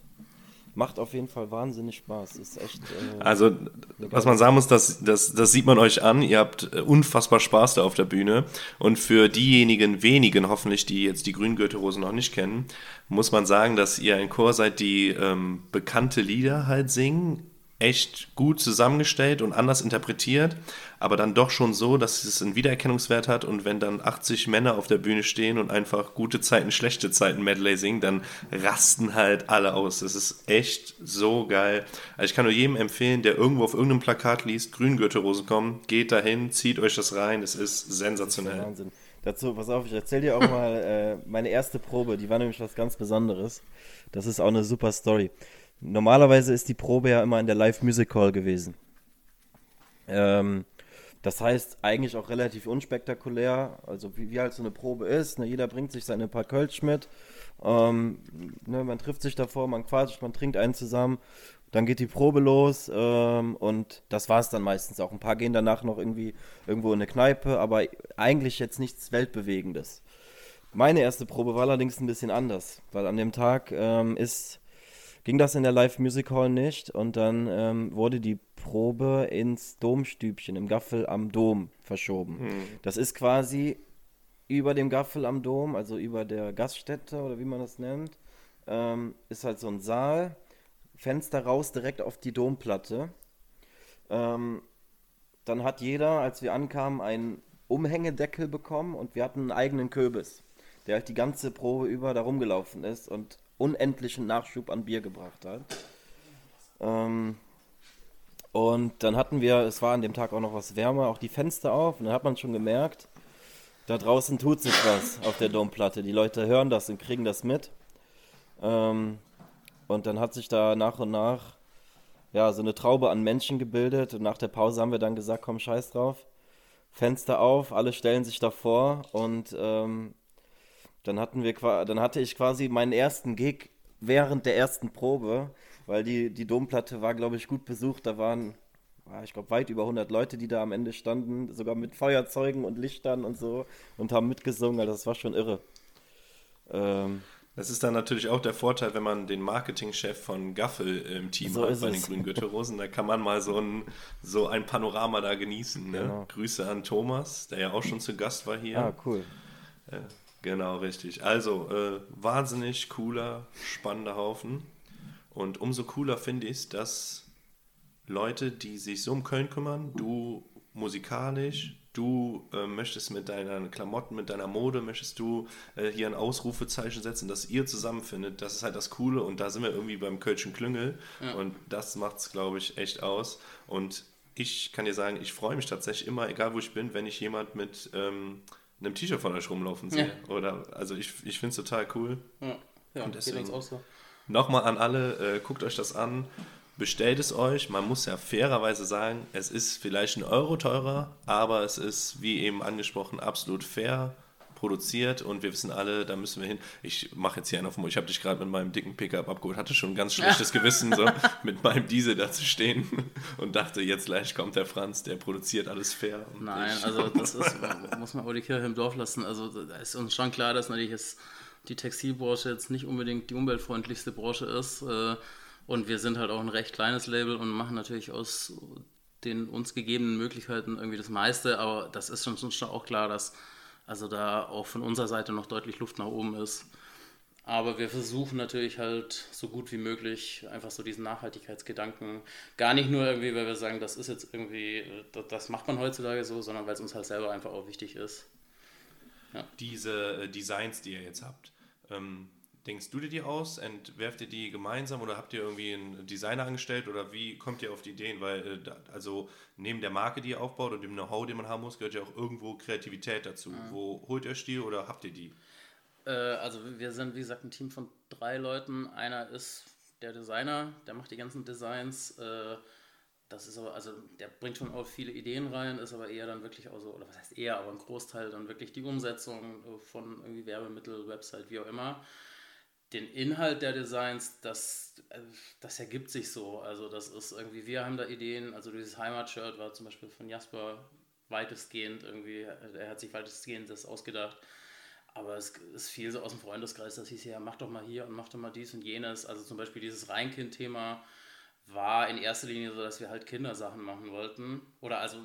S2: macht auf jeden Fall wahnsinnig Spaß. Ist echt.
S1: Äh, also, was man sagen muss, das, das, das sieht man euch an. Ihr habt äh, unfassbar Spaß da auf der Bühne. Und für diejenigen wenigen, hoffentlich, die jetzt die Grüngürtelrose noch nicht kennen, muss man sagen, dass ihr ein Chor seid, die ähm, bekannte Lieder halt singen echt gut zusammengestellt und anders interpretiert, aber dann doch schon so, dass es einen Wiedererkennungswert hat und wenn dann 80 Männer auf der Bühne stehen und einfach gute Zeiten, schlechte Zeiten Medley singen, dann rasten halt alle aus. Das ist echt so geil. Also ich kann nur jedem empfehlen, der irgendwo auf irgendeinem Plakat liest, Grüngürtelrosen kommen, geht dahin, zieht euch das rein, es ist sensationell.
S2: Das ist Wahnsinn. Dazu, pass auf, ich erzähle dir auch mal äh, meine erste Probe, die war nämlich was ganz Besonderes. Das ist auch eine super Story. Normalerweise ist die Probe ja immer in der Live Music Hall gewesen. Ähm, das heißt, eigentlich auch relativ unspektakulär, also wie, wie halt so eine Probe ist. Ne? Jeder bringt sich seine paar Kölsch mit. Ähm, ne? Man trifft sich davor, man quatscht, man trinkt einen zusammen. Dann geht die Probe los ähm, und das war es dann meistens auch. Ein paar gehen danach noch irgendwie irgendwo in eine Kneipe, aber eigentlich jetzt nichts Weltbewegendes. Meine erste Probe war allerdings ein bisschen anders, weil an dem Tag ähm, ist ging das in der Live Music Hall nicht und dann ähm, wurde die Probe ins Domstübchen im Gaffel am Dom verschoben. Hm. Das ist quasi über dem Gaffel am Dom, also über der Gaststätte oder wie man das nennt, ähm, ist halt so ein Saal, Fenster raus direkt auf die Domplatte. Ähm, dann hat jeder, als wir ankamen, einen Umhängedeckel bekommen und wir hatten einen eigenen Köbis, der halt die ganze Probe über da rumgelaufen ist und unendlichen Nachschub an Bier gebracht hat. Ähm, und dann hatten wir, es war an dem Tag auch noch was wärmer, auch die Fenster auf und dann hat man schon gemerkt, da draußen tut sich was auf der Domplatte. Die Leute hören das und kriegen das mit. Ähm, und dann hat sich da nach und nach ja, so eine Traube an Menschen gebildet und nach der Pause haben wir dann gesagt, komm, scheiß drauf. Fenster auf, alle stellen sich davor und ähm, dann hatten wir, dann hatte ich quasi meinen ersten Gig während der ersten Probe, weil die, die Domplatte war, glaube ich, gut besucht. Da waren, ich glaube, weit über 100 Leute, die da am Ende standen, sogar mit Feuerzeugen und Lichtern und so und haben mitgesungen. Also das war schon irre.
S1: Ähm, das ist dann natürlich auch der Vorteil, wenn man den Marketingchef von Gaffel im Team so hat bei den Grünen Gürtelrosen. Da kann man mal so ein, so ein Panorama da genießen. Ne? Genau. Grüße an Thomas, der ja auch schon zu Gast war hier.
S2: Ah, cool.
S1: Äh, Genau, richtig. Also, äh, wahnsinnig cooler, spannender Haufen. Und umso cooler finde ich es, dass Leute, die sich so um Köln kümmern, du musikalisch, du äh, möchtest mit deinen Klamotten, mit deiner Mode, möchtest du äh, hier ein Ausrufezeichen setzen, dass ihr zusammenfindet. Das ist halt das Coole und da sind wir irgendwie beim Kölschen Klüngel ja. und das macht es, glaube ich, echt aus. Und ich kann dir sagen, ich freue mich tatsächlich immer, egal wo ich bin, wenn ich jemand mit. Ähm, einem T-Shirt von euch rumlaufen sehe. Ja. Oder, also ich, ich finde es total cool.
S3: Ja, ja Und deswegen, auch so.
S1: Nochmal an alle, äh, guckt euch das an, bestellt es euch. Man muss ja fairerweise sagen, es ist vielleicht ein Euro teurer, aber es ist, wie eben angesprochen, absolut fair produziert und wir wissen alle, da müssen wir hin. Ich mache jetzt hier einen auf dem Ich habe dich gerade mit meinem dicken Pickup abgeholt, hatte schon ein ganz schlechtes Gewissen, so mit meinem Diesel da zu stehen und dachte, jetzt gleich kommt der Franz, der produziert alles fair.
S3: Nein, also das ist, muss man auch die Kirche im Dorf lassen. Also da ist uns schon klar, dass natürlich es die Textilbranche jetzt nicht unbedingt die umweltfreundlichste Branche ist. Äh, und wir sind halt auch ein recht kleines Label und machen natürlich aus den uns gegebenen Möglichkeiten irgendwie das meiste, aber das ist schon, schon auch klar, dass also da auch von unserer Seite noch deutlich Luft nach oben ist. Aber wir versuchen natürlich halt so gut wie möglich einfach so diesen Nachhaltigkeitsgedanken, gar nicht nur irgendwie, weil wir sagen, das ist jetzt irgendwie, das macht man heutzutage so, sondern weil es uns halt selber einfach auch wichtig ist.
S1: Ja. Diese äh, Designs, die ihr jetzt habt, ähm, denkst du dir die aus? Entwerft ihr die gemeinsam oder habt ihr irgendwie einen Designer angestellt oder wie kommt ihr auf die Ideen? Weil, äh, also neben der Marke, die ihr aufbaut und dem Know-how, den man haben muss, gehört ja auch irgendwo Kreativität dazu. Mhm. Wo holt ihr Stil oder habt ihr die?
S3: Äh, also wir sind, wie gesagt, ein Team von drei Leuten. Einer ist der Designer, der macht die ganzen Designs. Äh, das ist aber, also der bringt schon auch viele Ideen rein, ist aber eher dann wirklich auch so, oder was heißt eher, aber ein Großteil dann wirklich die Umsetzung von irgendwie Werbemittel, Website, wie auch immer den Inhalt der Designs, das, äh, das ergibt sich so. Also das ist irgendwie, wir haben da Ideen, also dieses Heimatshirt war zum Beispiel von Jasper weitestgehend irgendwie, er hat sich weitestgehend das ausgedacht. Aber es ist viel so aus dem Freundeskreis, das hieß ja, mach doch mal hier und mach doch mal dies und jenes. Also zum Beispiel dieses Reinkind-Thema war in erster Linie so, dass wir halt Kindersachen machen wollten. Oder also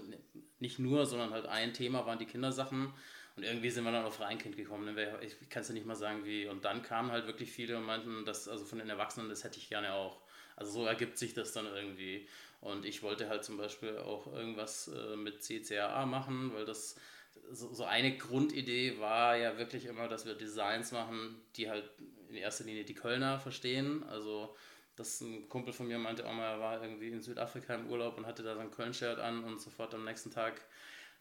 S3: nicht nur, sondern halt ein Thema waren die Kindersachen. Und irgendwie sind wir dann auf Reinkind gekommen. Ne? Ich kann es ja nicht mal sagen, wie. Und dann kamen halt wirklich viele und meinten, dass, also von den Erwachsenen, das hätte ich gerne auch. Also so ergibt sich das dann irgendwie. Und ich wollte halt zum Beispiel auch irgendwas äh, mit CCAA machen, weil das so, so, eine Grundidee war ja wirklich immer, dass wir Designs machen, die halt in erster Linie die Kölner verstehen. Also dass ein Kumpel von mir meinte auch mal, er war irgendwie in Südafrika im Urlaub und hatte da sein Köln-Shirt an und sofort am nächsten Tag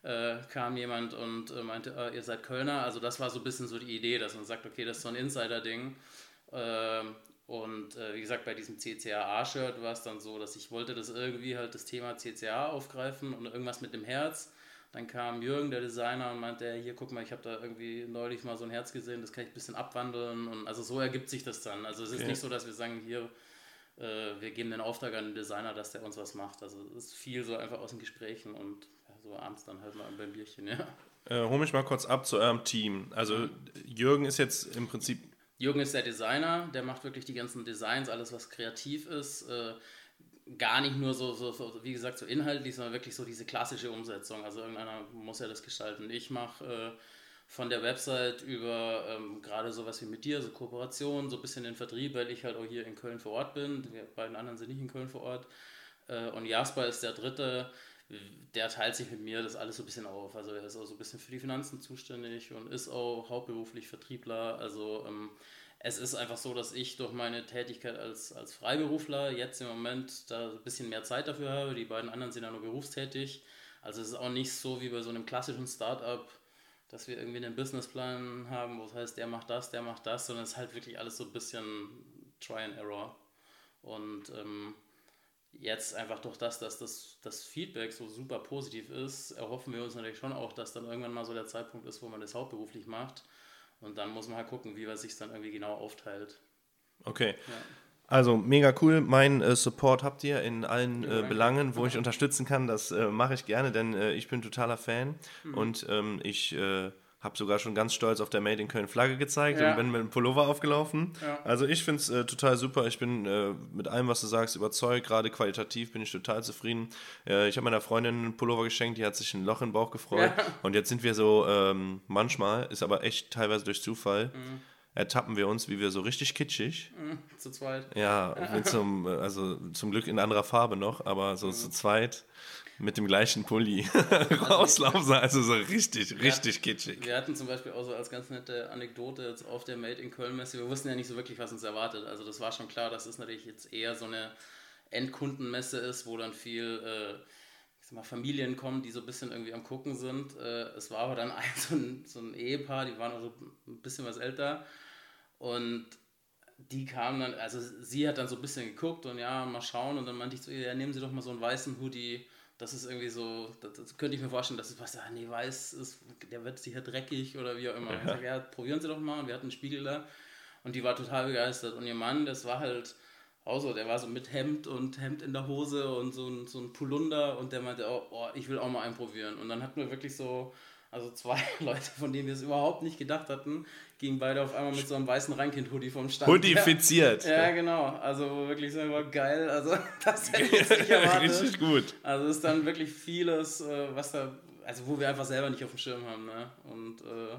S3: äh, kam jemand und äh, meinte, äh, ihr seid Kölner. Also das war so ein bisschen so die Idee, dass man sagt, okay, das ist so ein Insider-Ding. Ähm, und äh, wie gesagt, bei diesem CCAA-Shirt war es dann so, dass ich wollte das irgendwie halt das Thema CCA aufgreifen und irgendwas mit dem Herz. Dann kam Jürgen, der Designer, und meinte, hier, guck mal, ich habe da irgendwie neulich mal so ein Herz gesehen, das kann ich ein bisschen abwandeln. Und also so ergibt sich das dann. Also es ist okay. nicht so, dass wir sagen, hier, äh, wir geben den Auftrag an den Designer, dass der uns was macht. Also es ist viel so einfach aus den Gesprächen und so abends dann halt mal beim Bierchen, ja.
S1: Äh, hol mich mal kurz ab zu eurem Team. Also Jürgen ist jetzt im Prinzip.
S3: Jürgen ist der Designer, der macht wirklich die ganzen Designs, alles was kreativ ist. Äh, gar nicht nur so, so, so, wie gesagt, so inhaltlich, sondern wirklich so diese klassische Umsetzung. Also irgendeiner muss ja das gestalten. Ich mache äh, von der Website über ähm, gerade sowas wie mit dir, so Kooperation, so ein bisschen den Vertrieb, weil ich halt auch hier in Köln vor Ort bin. Die beiden anderen sind nicht in Köln vor Ort. Äh, und Jasper ist der dritte, der teilt sich mit mir das alles so ein bisschen auf. Also er ist auch so ein bisschen für die Finanzen zuständig und ist auch hauptberuflich Vertriebler. Also ähm, es ist einfach so, dass ich durch meine Tätigkeit als, als Freiberufler jetzt im Moment da ein bisschen mehr Zeit dafür habe. Die beiden anderen sind ja nur berufstätig. Also es ist auch nicht so wie bei so einem klassischen Startup, dass wir irgendwie einen Businessplan haben, wo es heißt, der macht das, der macht das, sondern es ist halt wirklich alles so ein bisschen Try and Error. Und ähm, jetzt einfach durch das, dass das, das Feedback so super positiv ist, erhoffen wir uns natürlich schon auch, dass dann irgendwann mal so der Zeitpunkt ist, wo man das hauptberuflich macht. Und dann muss man halt gucken, wie man sich dann irgendwie genau aufteilt.
S1: Okay. Ja. Also mega cool. Mein äh, Support habt ihr in allen äh, Belangen, wo ich unterstützen kann. Das äh, mache ich gerne, denn äh, ich bin totaler Fan mhm. und ähm, ich äh, habe sogar schon ganz stolz auf der Made in Köln Flagge gezeigt ja. und bin mit einem Pullover aufgelaufen. Ja. Also ich finde es äh, total super. Ich bin äh, mit allem, was du sagst, überzeugt. Gerade qualitativ bin ich total zufrieden. Äh, ich habe meiner Freundin einen Pullover geschenkt, die hat sich ein Loch im Bauch gefreut. Ja. Und jetzt sind wir so, ähm, manchmal, ist aber echt teilweise durch Zufall, mhm. ertappen wir uns, wie wir so richtig kitschig.
S3: Mhm, zu zweit.
S1: Ja, zum, äh, also zum Glück in anderer Farbe noch, aber so mhm. zu zweit mit dem gleichen Pulli rauslaufen. Also so richtig, richtig
S3: wir,
S1: kitschig.
S3: Wir hatten zum Beispiel auch so als ganz nette Anekdote jetzt auf der Made in Köln Messe, wir wussten ja nicht so wirklich, was uns erwartet. Also das war schon klar, dass es natürlich jetzt eher so eine Endkundenmesse ist, wo dann viel, äh, ich sag mal, Familien kommen, die so ein bisschen irgendwie am Gucken sind. Äh, es war aber dann ein so, ein so ein Ehepaar, die waren also ein bisschen was älter und die kamen dann, also sie hat dann so ein bisschen geguckt und ja, mal schauen und dann meinte ich zu ihr, ja, nehmen Sie doch mal so einen weißen Hoodie, das ist irgendwie so, das, das könnte ich mir vorstellen, dass es was, ah, nee, weiß, ist, der wird sicher dreckig oder wie auch immer. Ja. Ich sage, ja, probieren Sie doch mal und wir hatten einen Spiegel da und die war total begeistert und ihr Mann, das war halt auch so, der war so mit Hemd und Hemd in der Hose und so ein, so ein Polunder und der meinte, oh, oh, ich will auch mal einen probieren und dann hatten wir wirklich so, also zwei Leute, von denen wir es überhaupt nicht gedacht hatten, gingen beide auf einmal mit so einem weißen Reinkind-Hoodie vom Stand.
S1: Hoodifiziert.
S3: Ja, ja, genau. Also wirklich so war geil. Also das hätte ich nicht erwartet.
S1: Richtig gut.
S3: Also ist dann wirklich vieles, äh, was da, also wo wir einfach selber nicht auf dem Schirm haben. Ne? Und äh,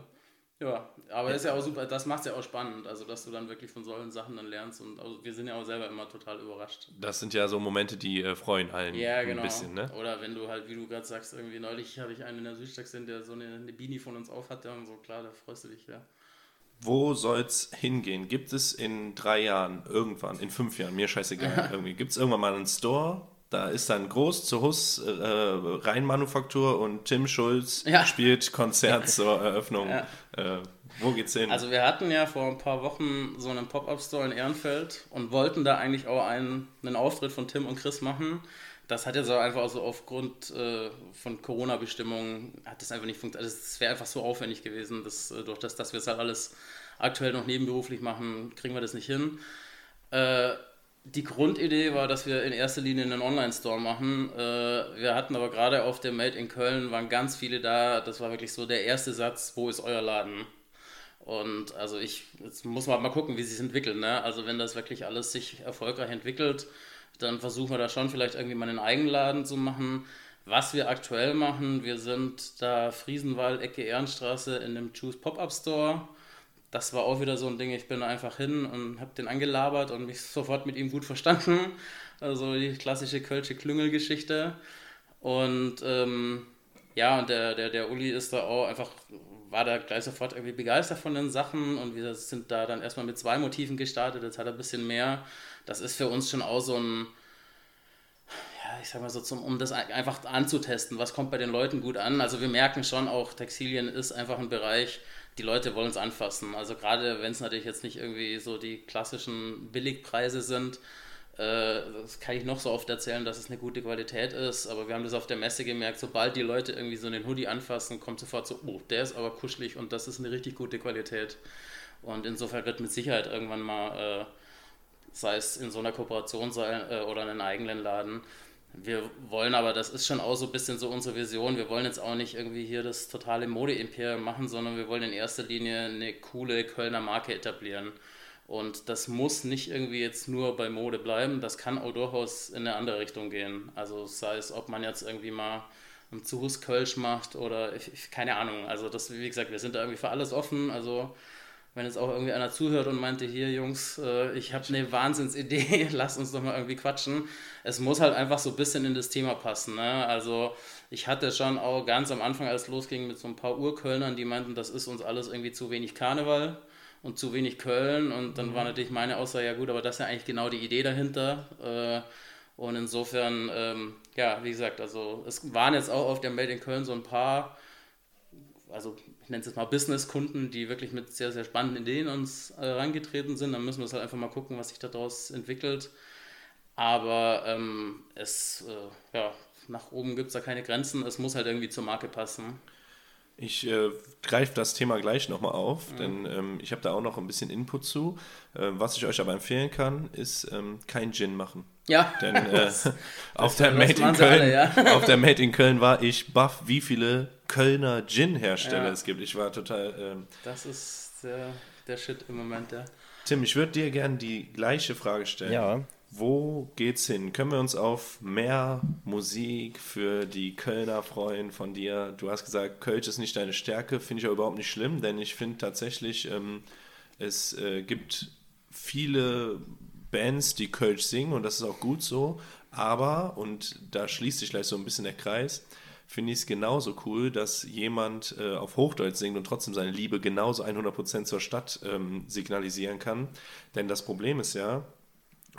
S3: ja, aber ist ja auch super, das macht es ja auch spannend, also dass du dann wirklich von solchen Sachen dann lernst und also wir sind ja auch selber immer total überrascht.
S1: Das sind ja so Momente, die äh, freuen allen
S3: ja, genau.
S1: ein bisschen, ne?
S3: Oder wenn du halt, wie du gerade sagst, irgendwie neulich habe ich einen in der Südstadt gesehen, der so eine, eine Beanie von uns auf hatte und so, klar, da freust du dich, ja.
S1: Wo soll's hingehen? Gibt es in drei Jahren irgendwann, in fünf Jahren, mir scheißegal, irgendwie, gibt es irgendwann mal einen Store, da ist dann groß zu Hus äh, Rheinmanufaktur und Tim Schulz ja. spielt Konzert zur Eröffnung. Ja. Äh, wo geht's hin?
S3: Also wir hatten ja vor ein paar Wochen so einen Pop-Up-Store in Ehrenfeld und wollten da eigentlich auch einen, einen Auftritt von Tim und Chris machen. Das hat jetzt aber einfach so aufgrund äh, von Corona-Bestimmungen hat das einfach nicht funktioniert. Also es wäre einfach so aufwendig gewesen, dass äh, durch das, dass wir es halt alles aktuell noch nebenberuflich machen, kriegen wir das nicht hin. Äh, die Grundidee war, dass wir in erster Linie einen Online-Store machen. Äh, wir hatten aber gerade auf der Made in Köln, waren ganz viele da. Das war wirklich so der erste Satz, wo ist euer Laden? Und also ich, jetzt muss man mal gucken, wie sich entwickelt. Ne? Also wenn das wirklich alles sich erfolgreich entwickelt, dann versuchen wir da schon vielleicht irgendwie mal einen Eigenladen zu machen. Was wir aktuell machen, wir sind da Friesenwald, Ecke Ehrenstraße in dem Choose Pop-Up Store das war auch wieder so ein Ding, ich bin einfach hin und habe den angelabert und mich sofort mit ihm gut verstanden. Also die klassische Kölsche Klüngelgeschichte. Und ähm, ja, und der, der, der Uli ist da auch einfach, war da gleich sofort irgendwie begeistert von den Sachen und wir sind da dann erstmal mit zwei Motiven gestartet, jetzt hat er ein bisschen mehr. Das ist für uns schon auch so ein, ja, ich sag mal so, zum, um das einfach anzutesten, was kommt bei den Leuten gut an. Also wir merken schon auch, Textilien ist einfach ein Bereich, die Leute wollen es anfassen. Also gerade wenn es natürlich jetzt nicht irgendwie so die klassischen Billigpreise sind, äh, das kann ich noch so oft erzählen, dass es eine gute Qualität ist, aber wir haben das auf der Messe gemerkt, sobald die Leute irgendwie so einen Hoodie anfassen, kommt sofort so, oh, der ist aber kuschelig und das ist eine richtig gute Qualität. Und insofern wird mit Sicherheit irgendwann mal, äh, sei es in so einer Kooperation sein äh, oder einen eigenen Laden, wir wollen aber, das ist schon auch so ein bisschen so unsere Vision, wir wollen jetzt auch nicht irgendwie hier das totale Mode-Imperium machen, sondern wir wollen in erster Linie eine coole Kölner Marke etablieren. Und das muss nicht irgendwie jetzt nur bei Mode bleiben, das kann auch durchaus in eine andere Richtung gehen. Also sei es, ob man jetzt irgendwie mal einen Zuhus Kölsch macht oder ich, ich, keine Ahnung. Also das, wie gesagt, wir sind da irgendwie für alles offen. Also wenn jetzt auch irgendwie einer zuhört und meinte, hier Jungs, äh, ich habe eine Wahnsinnsidee, lasst uns doch mal irgendwie quatschen. Es muss halt einfach so ein bisschen in das Thema passen. Ne? Also ich hatte schon auch ganz am Anfang, als es losging, mit so ein paar Urkölnern, die meinten, das ist uns alles irgendwie zu wenig Karneval und zu wenig Köln. Und dann mhm. war natürlich meine Aussage, ja gut, aber das ist ja eigentlich genau die Idee dahinter. Äh, und insofern, ähm, ja, wie gesagt, also es waren jetzt auch auf der Made in Köln so ein paar also ich nenne es jetzt mal Business-Kunden, die wirklich mit sehr, sehr spannenden Ideen uns äh, rangetreten sind. Dann müssen wir halt einfach mal gucken, was sich daraus entwickelt. Aber ähm, es, äh, ja, nach oben gibt es da keine Grenzen. Es muss halt irgendwie zur Marke passen.
S1: Ich äh, greife das Thema gleich nochmal auf, mhm. denn ähm, ich habe da auch noch ein bisschen Input zu. Äh, was ich euch aber empfehlen kann, ist ähm, kein Gin machen.
S3: Ja.
S1: Denn äh, auf, der Made in Köln, alle, ja. auf der Made in Köln war ich baff, wie viele Kölner Gin-Hersteller ja. es gibt. Ich war total. Ähm,
S3: das ist der, der Shit im Moment, ja.
S1: Tim, ich würde dir gerne die gleiche Frage stellen.
S2: Ja.
S1: Wo geht's hin? Können wir uns auf mehr Musik für die Kölner freuen von dir? Du hast gesagt, Kölsch ist nicht deine Stärke, finde ich aber überhaupt nicht schlimm, denn ich finde tatsächlich, ähm, es äh, gibt viele Bands, die Kölsch singen und das ist auch gut so, aber, und da schließt sich gleich so ein bisschen der Kreis, finde ich es genauso cool, dass jemand äh, auf Hochdeutsch singt und trotzdem seine Liebe genauso 100% zur Stadt ähm, signalisieren kann. Denn das Problem ist ja,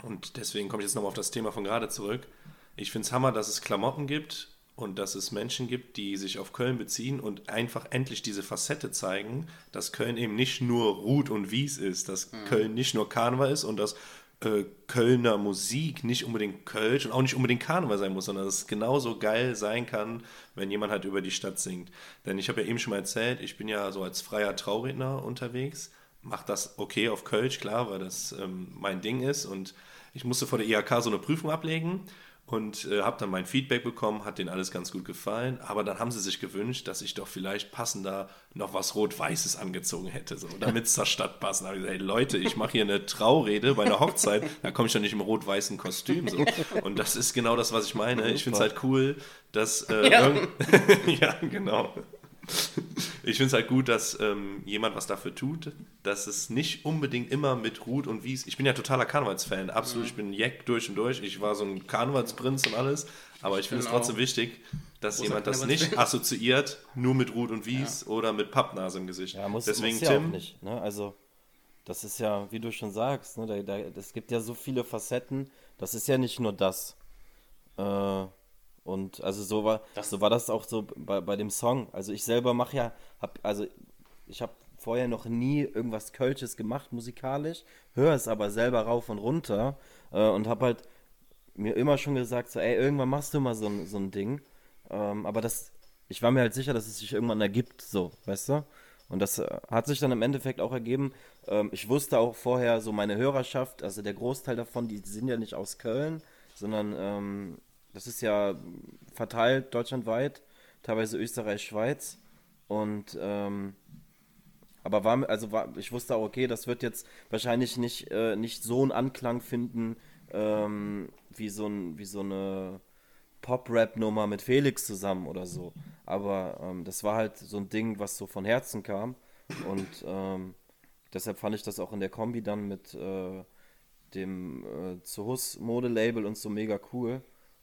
S1: und deswegen komme ich jetzt nochmal auf das Thema von gerade zurück. Ich finde es Hammer, dass es Klamotten gibt und dass es Menschen gibt, die sich auf Köln beziehen und einfach endlich diese Facette zeigen, dass Köln eben nicht nur Ruth und Wies ist, dass mhm. Köln nicht nur Karneval ist und dass äh, Kölner Musik nicht unbedingt Kölsch und auch nicht unbedingt Karneval sein muss, sondern dass es genauso geil sein kann, wenn jemand halt über die Stadt singt. Denn ich habe ja eben schon mal erzählt, ich bin ja so als freier Trauredner unterwegs, mache das okay auf Kölsch, klar, weil das ähm, mein Ding ist und ich musste vor der IHK so eine Prüfung ablegen und äh, habe dann mein Feedback bekommen, hat denen alles ganz gut gefallen, aber dann haben sie sich gewünscht, dass ich doch vielleicht passender noch was Rot-Weißes angezogen hätte, so, damit es zur Stadt passt. Da habe ich gesagt, hey Leute, ich mache hier eine Traurede bei einer Hochzeit, da komme ich doch nicht im rot-weißen Kostüm. So. Und das ist genau das, was ich meine. Ich finde es halt cool, dass... Äh, ja. ja, genau ich finde es halt gut, dass ähm, jemand was dafür tut, dass es nicht unbedingt immer mit Ruth und Wies. Ich bin ja totaler Karnevalsfan, absolut. Mhm. Ich bin Jack durch und durch. Ich war so ein Karnevalsprinz und alles. Aber ich finde es trotzdem wichtig, dass Großer jemand das nicht assoziiert, nur mit Ruth und Wies ja. oder mit Pappnase im Gesicht.
S2: Ja, muss, Deswegen muss ja Tim. Auch nicht, ne? Also, das ist ja, wie du schon sagst, ne? da, da, es gibt ja so viele Facetten. Das ist ja nicht nur das. Äh, und also so war, das so war das auch so bei, bei dem Song. Also ich selber mache ja, hab, also ich habe vorher noch nie irgendwas Kölsches gemacht musikalisch, höre es aber selber rauf und runter äh, und habe halt mir immer schon gesagt, so ey, irgendwann machst du mal so, so ein Ding. Ähm, aber das, ich war mir halt sicher, dass es sich irgendwann ergibt, so, weißt du? Und das äh, hat sich dann im Endeffekt auch ergeben. Ähm, ich wusste auch vorher so meine Hörerschaft, also der Großteil davon, die sind ja nicht aus Köln, sondern ähm, das ist ja verteilt deutschlandweit, teilweise Österreich, Schweiz. Und ähm, aber war, also war, ich wusste auch, okay, das wird jetzt wahrscheinlich nicht, äh, nicht so einen Anklang finden, ähm, wie, so ein, wie so eine Pop-Rap-Nummer mit Felix zusammen oder so. Aber ähm, das war halt so ein Ding, was so von Herzen kam. Und ähm, deshalb fand ich das auch in der Kombi dann mit äh, dem äh, Zuhus Modelabel und so mega cool.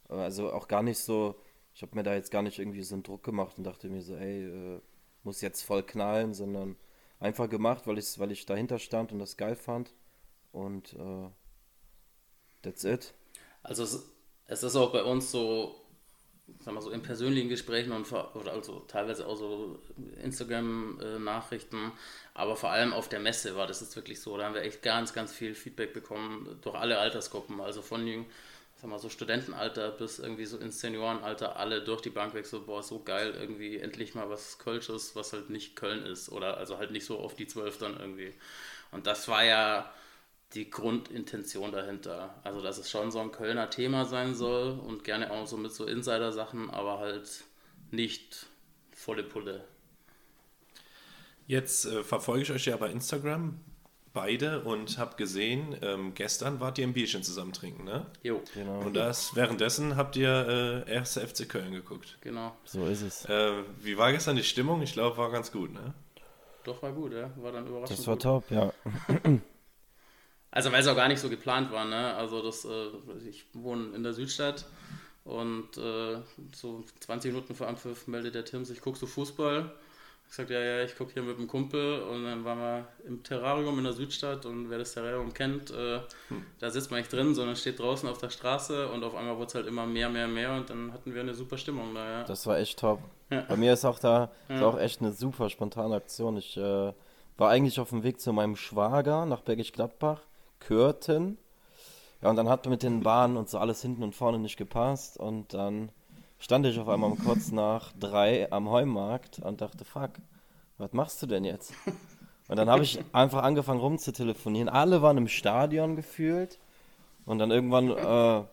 S2: Also auch gar nicht so, ich habe mir da jetzt gar nicht irgendwie so einen Druck gemacht und dachte mir so, ey, äh, muss jetzt voll knallen, sondern einfach gemacht, weil ich, weil ich dahinter stand und das geil fand. Und äh, that's it.
S3: Also es, es ist auch bei uns so, sag mal so in persönlichen Gesprächen und oder also teilweise auch so Instagram-Nachrichten, aber vor allem auf der Messe war das jetzt wirklich so. Da haben wir echt ganz, ganz viel Feedback bekommen durch alle Altersgruppen, also von jungen sag mal so Studentenalter bis irgendwie so ins Seniorenalter alle durch die Bank weg so, boah, so geil, irgendwie endlich mal was Kölsches, was halt nicht Köln ist oder also halt nicht so auf die Zwölf dann irgendwie. Und das war ja die Grundintention dahinter. Also, dass es schon so ein Kölner Thema sein soll und gerne auch so mit so Insider-Sachen, aber halt nicht volle Pulle.
S1: Jetzt äh, verfolge ich euch ja bei Instagram beide und habe gesehen, ähm, gestern wart ihr im Bierchen zusammen trinken, ne?
S3: Jo. Genau.
S1: Und das, währenddessen habt ihr äh, erste FC Köln geguckt.
S3: Genau.
S2: So ist es.
S1: Äh, wie war gestern die Stimmung? Ich glaube, war ganz gut, ne?
S3: Doch, war gut, ja. War dann überraschend
S2: Das war
S3: gut.
S2: top, ja.
S3: Also, weil es auch gar nicht so geplant war, ne? Also, das, äh, ich wohne in der Südstadt und äh, so 20 Minuten vor Anpfiff meldet der Tim sich, guckst du Fußball? Ich sagte, ja, ja, ich gucke hier mit dem Kumpel und dann waren wir im Terrarium in der Südstadt und wer das Terrarium kennt, äh, hm. da sitzt man nicht drin, sondern steht draußen auf der Straße und auf einmal wurde es halt immer mehr, mehr, mehr und dann hatten wir eine super Stimmung da, ja.
S2: Das war echt top. Ja. Bei mir ist auch da ja. ist auch echt eine super spontane Aktion. Ich äh, war eigentlich auf dem Weg zu meinem Schwager nach Bergisch Gladbach, Kürten. Ja, und dann hat mit den Bahnen und so alles hinten und vorne nicht gepasst und dann stand ich auf einmal kurz nach drei am Heumarkt und dachte, fuck, was machst du denn jetzt? Und dann habe ich einfach angefangen rumzutelefonieren. Alle waren im Stadion gefühlt. Und dann irgendwann, äh,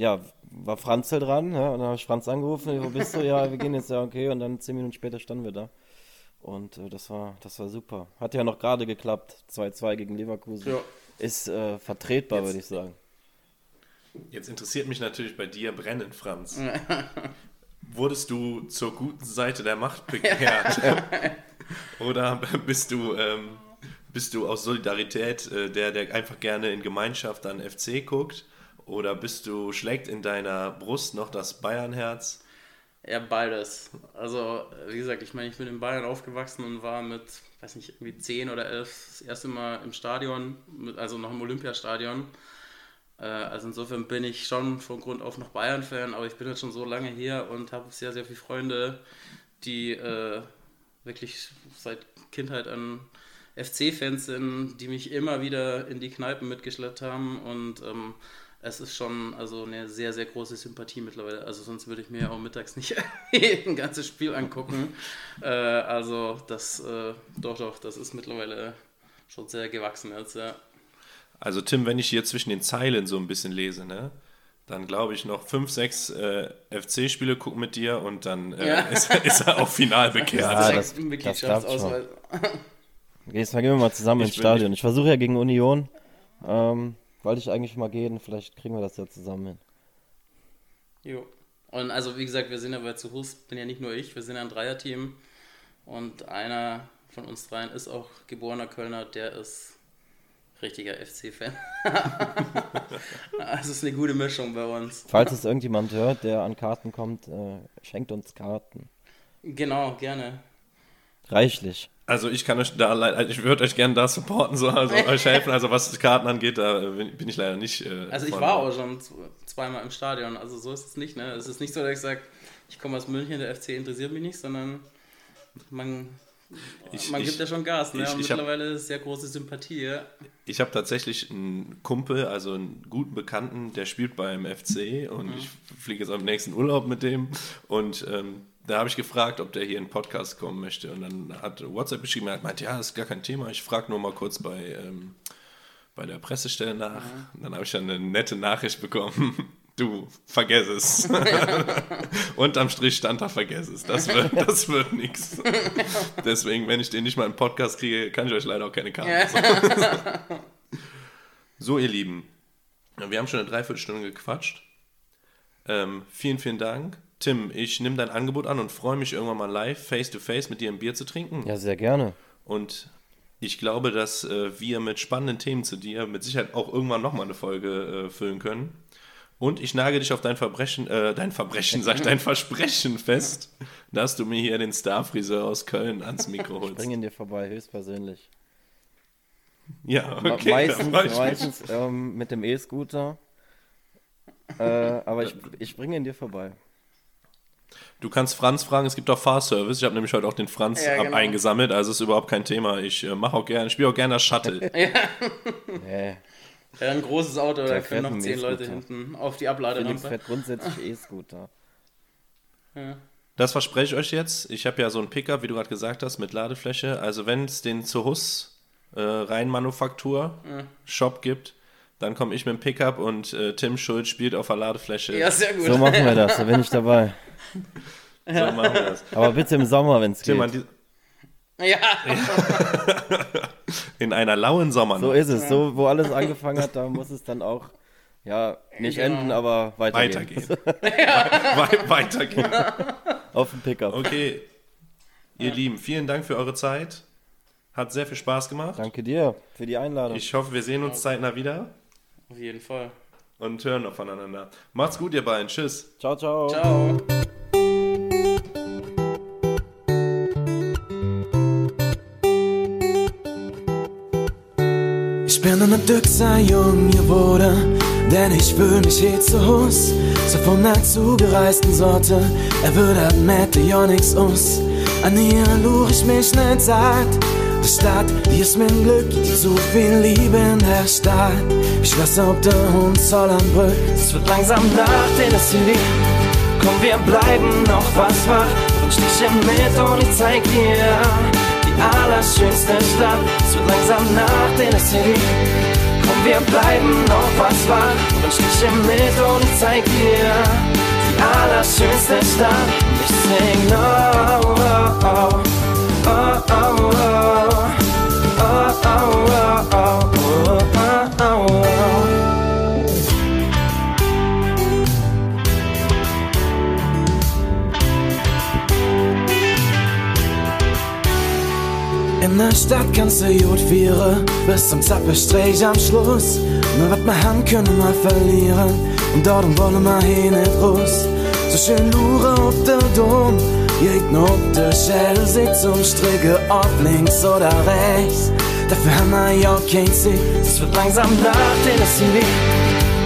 S2: ja, war Franzel dran. Ja, und dann habe ich Franz angerufen, wo bist du? Ja, wir gehen jetzt, ja, okay. Und dann zehn Minuten später standen wir da. Und äh, das, war, das war super. Hat ja noch gerade geklappt. 2-2 gegen Leverkusen. Ja. Ist äh, vertretbar, würde ich sagen.
S1: Jetzt interessiert mich natürlich bei dir brennend, Franz. Wurdest du zur guten Seite der Macht bekehrt? Oder bist du, ähm, bist du aus Solidarität äh, der, der einfach gerne in Gemeinschaft an FC guckt? Oder bist du, schlägt in deiner Brust noch das Bayernherz?
S3: Ja, beides. Also, wie gesagt, ich meine, ich bin in Bayern aufgewachsen und war mit, weiß nicht, irgendwie 10 oder 11 das erste Mal im Stadion, also noch im Olympiastadion. Äh, also insofern bin ich schon von Grund auf noch Bayern-Fan, aber ich bin jetzt schon so lange hier und habe sehr, sehr viele Freunde, die äh, wirklich seit Kindheit an FC-Fans sind, die mich immer wieder in die Kneipen mitgeschleppt haben und ähm, es ist schon also eine sehr, sehr große Sympathie mittlerweile. Also sonst würde ich mir auch mittags nicht ein ganzes Spiel angucken. Äh, also das, äh, doch, doch, das ist mittlerweile schon sehr gewachsen jetzt, ja.
S1: Also Tim, wenn ich hier zwischen den Zeilen so ein bisschen lese, ne? Dann glaube ich noch fünf, sechs äh, FC-Spiele gucken mit dir und dann äh,
S3: Ja.
S1: ist, ist er auch final bekehrt.
S2: Ja, das-
S3: ein
S2: das
S3: Mitgliedschaftsausweis.
S2: Jetzt mal gehen wir mal zusammen
S1: Ich
S2: ins Stadion. Ich versuche ja gegen Union. Ähm, wollte ich eigentlich mal gehen. Vielleicht kriegen wir das ja zusammen hin.
S3: Jo. Und also wie gesagt, wir sind ja bei zu Hus, bin ja nicht nur ich, wir sind ja ein Dreierteam und einer von uns dreien ist auch geborener Kölner, der ist richtiger FC-Fan. also es ist eine gute Mischung bei uns.
S2: Falls es irgendjemand hört, der an Karten kommt, äh, schenkt uns Karten.
S3: Genau, gerne.
S2: Reichlich.
S1: Also ich kann euch da leider, ich würde euch gerne da supporten, so, also euch helfen. Also was die Karten angeht, da bin ich leider nicht. Äh,
S3: Also ich war auch schon zweimal im Stadion, also so ist es nicht. Ne? Es ist nicht so, dass ich sage, ich komme aus München, der FC interessiert mich nicht, sondern man,
S1: Ich-
S3: man
S1: ich-
S3: gibt ja schon Gas. Ne?
S1: ich-
S3: Und
S1: ich hab-
S3: mittlerweile ist sehr große Sympathie. Ja.
S1: Ich habe tatsächlich einen Kumpel, also einen guten Bekannten, der spielt beim FC und
S3: Mhm.
S1: ich fliege jetzt am nächsten Urlaub mit dem und ähm, da habe ich gefragt, ob der hier in den Podcast kommen möchte und dann hat WhatsApp geschrieben, er hat meint, ja, das ist gar kein Thema, ich frage nur mal kurz bei, ähm, bei der Pressestelle nach.
S3: Mhm.
S1: Und dann habe ich dann eine nette Nachricht bekommen. Du, vergess es. Unterm Strich stand da, vergess es. Das wird, das wird nichts. Deswegen, wenn ich den nicht mal im Podcast kriege, kann ich euch leider auch keine Karten sagen. So, ihr Lieben, wir haben schon eine Dreiviertelstunde gequatscht. Ähm, vielen, vielen Dank. Tim, ich nehme dein Angebot an und freue mich irgendwann mal live, face to face, mit dir ein Bier zu trinken.
S2: Ja, sehr gerne.
S1: Und ich glaube, dass äh, wir mit spannenden Themen zu dir mit Sicherheit auch irgendwann nochmal eine Folge äh, füllen können. Und ich nage dich auf dein Verbrechen, äh, dein Verbrechen, sag ich, dein Versprechen fest, dass du mir hier den Starfriseur aus Köln ans Mikro holst.
S2: Bringen dir vorbei, höchstpersönlich.
S1: Ja, okay.
S2: meistens
S1: ich
S2: meistens ähm, mit dem E-Scooter. Äh, aber ich, ich bringe ihn dir vorbei.
S1: Du kannst Franz fragen, es gibt auch Fahrservice. Ich habe nämlich heute auch den Franz
S3: Ja, genau.
S1: eingesammelt, also ist überhaupt kein Thema. Ich äh, mache auch gerne, spiele auch gerne das Shuttle.
S2: Nee,
S3: Ja, ein großes Auto, da können noch zehn Leute
S2: E-Scooter.
S3: hinten auf die Abladerampe.
S2: fährt grundsätzlich E-Scooter.
S1: Das verspreche ich euch jetzt. Ich habe ja so ein Pickup, wie du gerade gesagt hast, mit Ladefläche. Also wenn es den zur Hus äh, Rheinmanufaktur Shop gibt, dann komme ich mit dem Pickup und äh, Tim Schulz spielt auf der Ladefläche.
S3: Ja, sehr gut.
S2: So machen wir das, da bin ich dabei.
S1: So machen wir das.
S2: Aber bitte im Sommer, wenn es
S1: Tim, an
S2: geht.
S1: die,
S3: ja,
S1: in einer lauen
S2: So
S1: Sommernacht
S2: ist es. So, wo alles angefangen hat, da muss es dann auch, ja, nicht
S3: Genau.
S2: enden, aber weitergehen.
S1: weitergehen. We weitergehen.
S2: Auf dem Pickup.
S1: Okay, ihr Lieben, vielen Dank für eure Zeit. Hat sehr viel Spaß gemacht.
S2: Danke dir für die Einladung.
S1: Ich hoffe, wir sehen uns zeitnah wieder
S3: auf jeden Fall.
S1: und hören noch voneinander. Macht's gut, ihr beiden. Tschüss.
S2: ciao, ciao.
S3: Ciao.
S4: Bin een Düxer jung geworden, denn ich fühl mich hier zu Hus. So von der zugereisten Sorte, er würde mit ja nix aus. An ihr luch ich mich nicht satt. Die Stadt, die ist mein Glück, die zu viel Liebe in der Stadt. Ich lass auf der Hund Zollernbrück, es wird langsam Nacht in der City. Komm, wir bleiben noch was wach und stechen mit und ich zeig dir allerschönste Stadt. Es wird langsam Nacht in der City. Komm, wir bleiben noch was wach und stechen mit und zeig dir die allerschönste Stadt. Ich sing oh, oh, oh, oh, oh, oh, oh, oh, oh, oh, oh, oh, In der Stadt kannst du gut vieren, bis zum Zappenstrich am Schluss. Nur was wir haben, können wir verlieren. Und dort wollen wir hin nicht raus. So schön lure auf der Dom, jeden auf der Schell, sich zum Stricke, ob links oder rechts. Dafür haben wir ja kein Ziel, es wird langsam der City.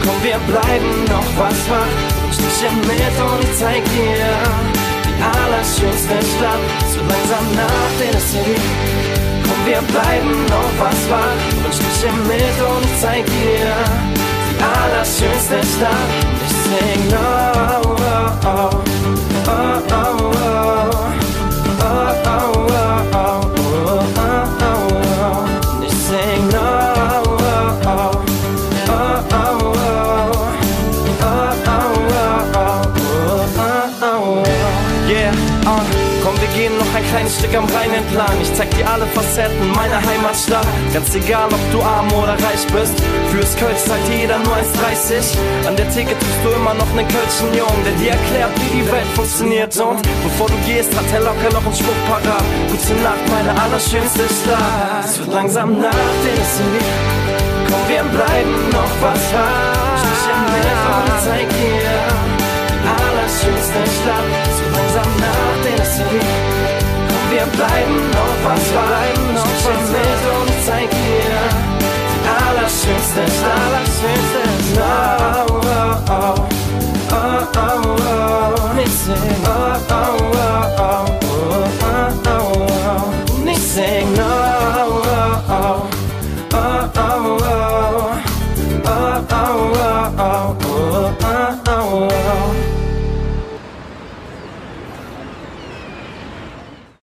S2: Komm, wir bleiben noch was wach. Stiche mit und ich zeig dir die allerschönste Stadt. So langsam nach. Komm, wir bleiben noch was wach. Und stiche mit und zeig dir die allerschönste Stadt. Ich sing, oh, oh, oh, oh, oh, oh. Entlang. Ich zeig dir alle Facetten meiner Heimatstadt. Ganz egal, ob du arm oder reich bist. Fürs Kölsch zahlt jeder nur 1,30. An der Theke triffst du immer noch einen Kölschen Jungen, der dir erklärt, wie die Welt funktioniert. Und bevor du gehst, hat er locker noch einen Spruch parat. Gute Nacht, meine allerschönste Stadt. Es wird langsam Nacht in City. Komm, wir bleiben noch was wach. Stich Meer und zeig dir die allerschönste Stadt. So langsam Nacht in. Komm, wir bleiben wach. Stich im Meer und zeig dir allerschönste. Allerschönste Stadt. Oh, oh, oh. Oh, oh, oh. Und ich sing. Oh, oh, oh, oh. Oh, oh, oh, oh. Und ich sing. Oh, oh, oh. Oh, oh, oh. Oh, oh, oh, oh, oh, oh, oh, oh.